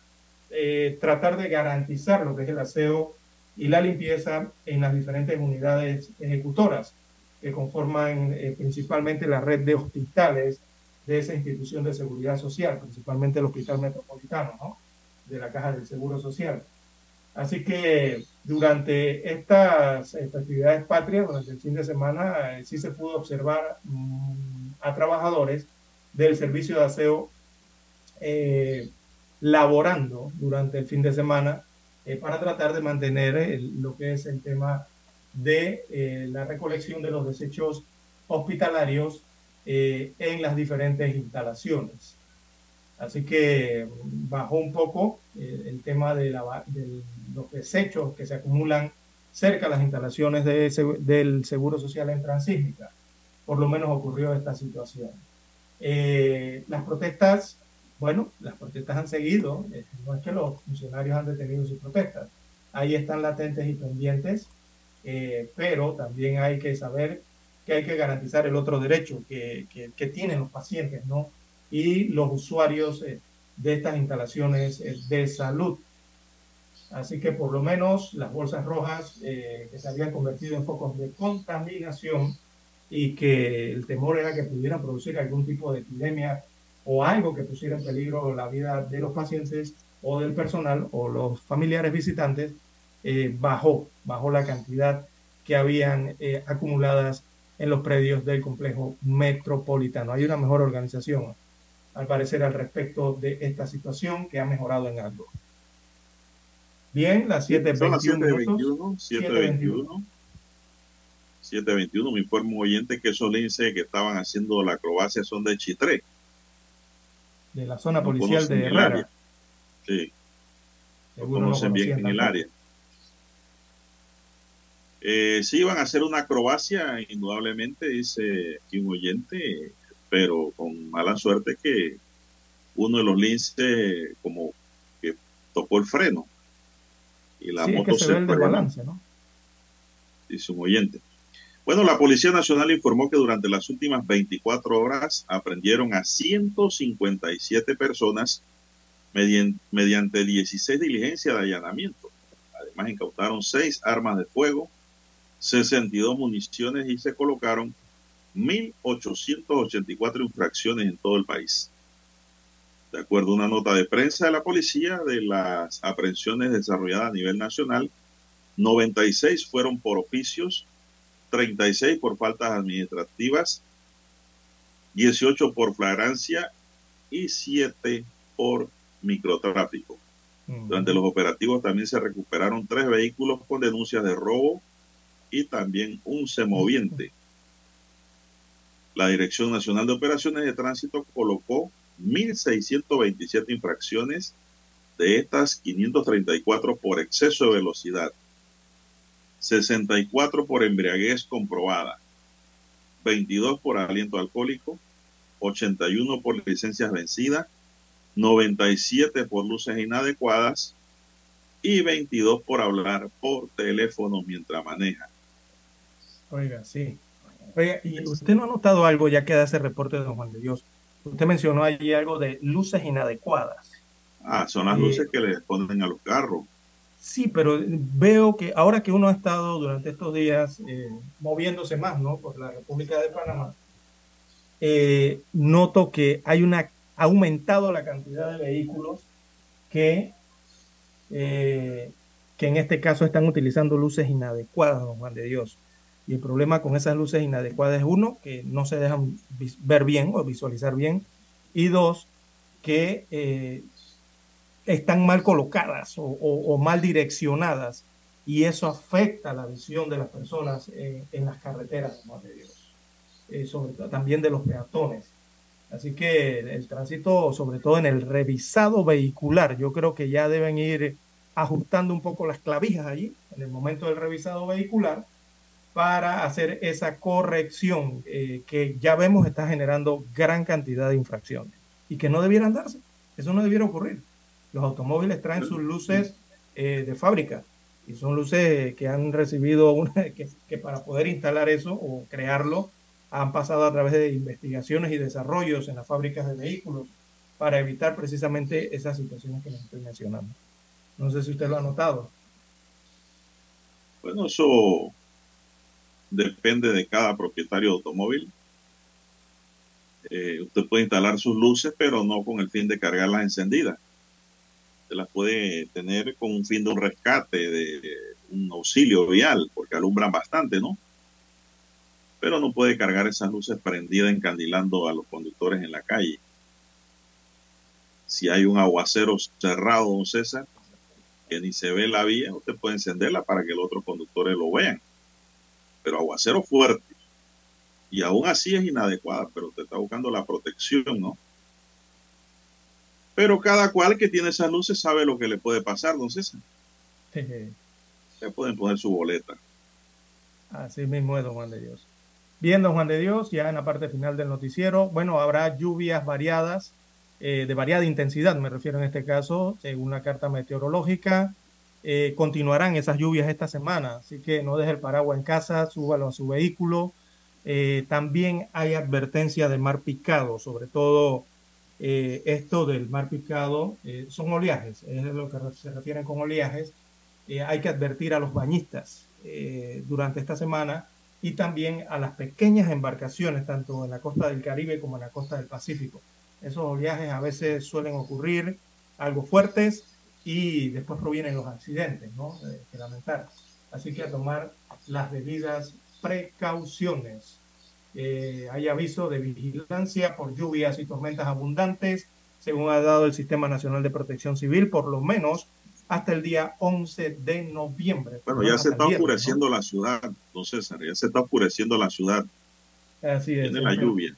eh, tratar de garantizar lo que es el aseo y la limpieza en las diferentes unidades ejecutoras que conforman eh, principalmente la red de hospitales de esa institución de seguridad social, principalmente el Hospital Metropolitano, ¿no? de la Caja del Seguro Social. Así que durante estas festividades patrias, durante el fin de semana, eh, sí se pudo observar mm, a trabajadores del servicio de aseo eh, laborando durante el fin de semana eh, para tratar de mantener lo que es el tema de la recolección de los desechos hospitalarios en las diferentes instalaciones. Así que mm, bajó un poco el tema de, la, de los desechos que se acumulan cerca de las instalaciones de del Seguro Social en Transísmica. Por lo menos ocurrió esta situación. Eh, las protestas, bueno, las protestas han seguido, eh, no es que los funcionarios han detenido sus protestas, ahí están latentes y pendientes, eh, pero también hay que saber que hay que garantizar el otro derecho que, que- que tienen los pacientes, ¿no? Y los usuarios eh, de estas instalaciones eh, de salud. Así que por lo menos las bolsas rojas eh, que se habían convertido en focos de contaminación y que el temor era que pudieran producir algún tipo de epidemia o algo que pusiera en peligro la vida de los pacientes o del personal o los familiares visitantes, eh, bajó, bajó la cantidad que habían eh, acumuladas en los predios del complejo metropolitano. Hay una mejor organización, al parecer, al respecto de esta situación que ha mejorado en algo. Bien, las Son las 7.21 minutos. 7.21. 7.21. 7.21. Me informa un oyente que esos linces que estaban haciendo la acrobacia son de Chitré. de la zona No policial de Herrera. área. Sí, lo Seguro no conocen bien en el área. Eh, sí, iban a hacer una acrobacia, indudablemente, dice aquí un oyente, pero con mala suerte que uno de los linces como que tocó el freno y la sí, es moto que se se ve el frenó, desbalance, ¿no? dice un oyente. Bueno, la Policía Nacional informó que durante las últimas 24 horas aprendieron a 157 personas medien- mediante 16 diligencias de allanamiento. Además, incautaron 6 armas de fuego, 62 municiones y se colocaron 1.884 infracciones en todo el país. De acuerdo a una nota de prensa de la policía, de las aprehensiones desarrolladas a nivel nacional, 96 fueron por oficios, 36 por faltas administrativas, 18 por flagrancia y 7 por microtráfico. Durante los operativos también se recuperaron tres vehículos con denuncias de robo y también un semoviente. La Dirección Nacional de Operaciones de Tránsito colocó 1.627 infracciones, de estas 534 por exceso de velocidad, 64 por embriaguez comprobada, 22 por aliento alcohólico, 81 por licencias vencidas, 97 por luces inadecuadas y 22 por hablar por teléfono mientras maneja. Oiga, sí. Oiga, ¿y usted no ha notado algo ya que da ese reporte de Don Juan de Dios? Usted mencionó allí algo de luces inadecuadas. Ah, son las Eh, luces que le ponen a los carros. Sí, pero veo que ahora que uno ha estado durante estos días eh, moviéndose más, ¿no? Por la República de Panamá, eh, noto que hay una ha aumentado la cantidad de vehículos que que en este caso están utilizando luces inadecuadas, don Juan de Dios. Y el problema con esas luces inadecuadas es uno, que no se dejan ver bien o visualizar bien, y dos, que eh, están mal colocadas o, o- o mal direccionadas, y eso afecta la visión de las personas en, en las carreteras, de Dios. Eh, sobre también de los peatones. Así que el, el tránsito, sobre todo en el revisado vehicular, yo creo que ya deben ir ajustando un poco las clavijas allí, en el momento del revisado vehicular, para hacer esa corrección eh, que ya vemos está generando gran cantidad de infracciones y que no debieran darse. Eso no debiera ocurrir. Los automóviles traen sus luces eh, de fábrica y son luces que han recibido una, que, para poder instalar eso o crearlo han pasado a través de investigaciones y desarrollos en las fábricas de vehículos para evitar precisamente esas situaciones que les estoy mencionando. No sé si usted lo ha notado. Bueno, eso depende de cada propietario de automóvil. Eh, usted puede instalar sus luces, pero no con el fin de cargarlas encendidas. Se las puede tener con un fin de un rescate, de, un auxilio vial, porque alumbran bastante, ¿no? Pero no puede cargar esas luces prendidas encandilando a los conductores en la calle. Si hay un aguacero cerrado, don César, que ni se ve la vía, usted puede encenderla para que los otros conductores lo vean. Pero aguacero fuerte. Y aún así es inadecuada, pero usted está buscando la protección, ¿no? Pero cada cual que tiene esas luces sabe lo que le puede pasar, don César. Se pueden poner su boleta. Así mismo es, don Juan de Dios. Bien, don Juan de Dios, ya en la parte final del noticiero, bueno, habrá lluvias variadas, eh, de variada intensidad, me refiero en este caso, según la carta meteorológica. Eh, continuarán esas lluvias esta semana, así que no deje el paraguas en casa, súbalo a su vehículo. Eh, también hay advertencia de mar picado, sobre todo eh, esto del mar picado, eh, son oleajes, es lo que se refieren con oleajes. Hay que advertir a los bañistas durante esta semana y también a las pequeñas embarcaciones, tanto en la costa del Caribe como en la costa del Pacífico. Esos oleajes a veces suelen ocurrir algo fuertes y después provienen los accidentes, ¿no? Eh, que lamentar. Así que a tomar las debidas precauciones. Eh, hay aviso de vigilancia por lluvias y tormentas abundantes, según ha dado el Sistema Nacional de Protección Civil, por lo menos hasta el día 11 de noviembre. Bueno, ya se está viernes, ¿no? oscureciendo la ciudad, don César, ya se está oscureciendo la ciudad. Así es. Viene la lluvia.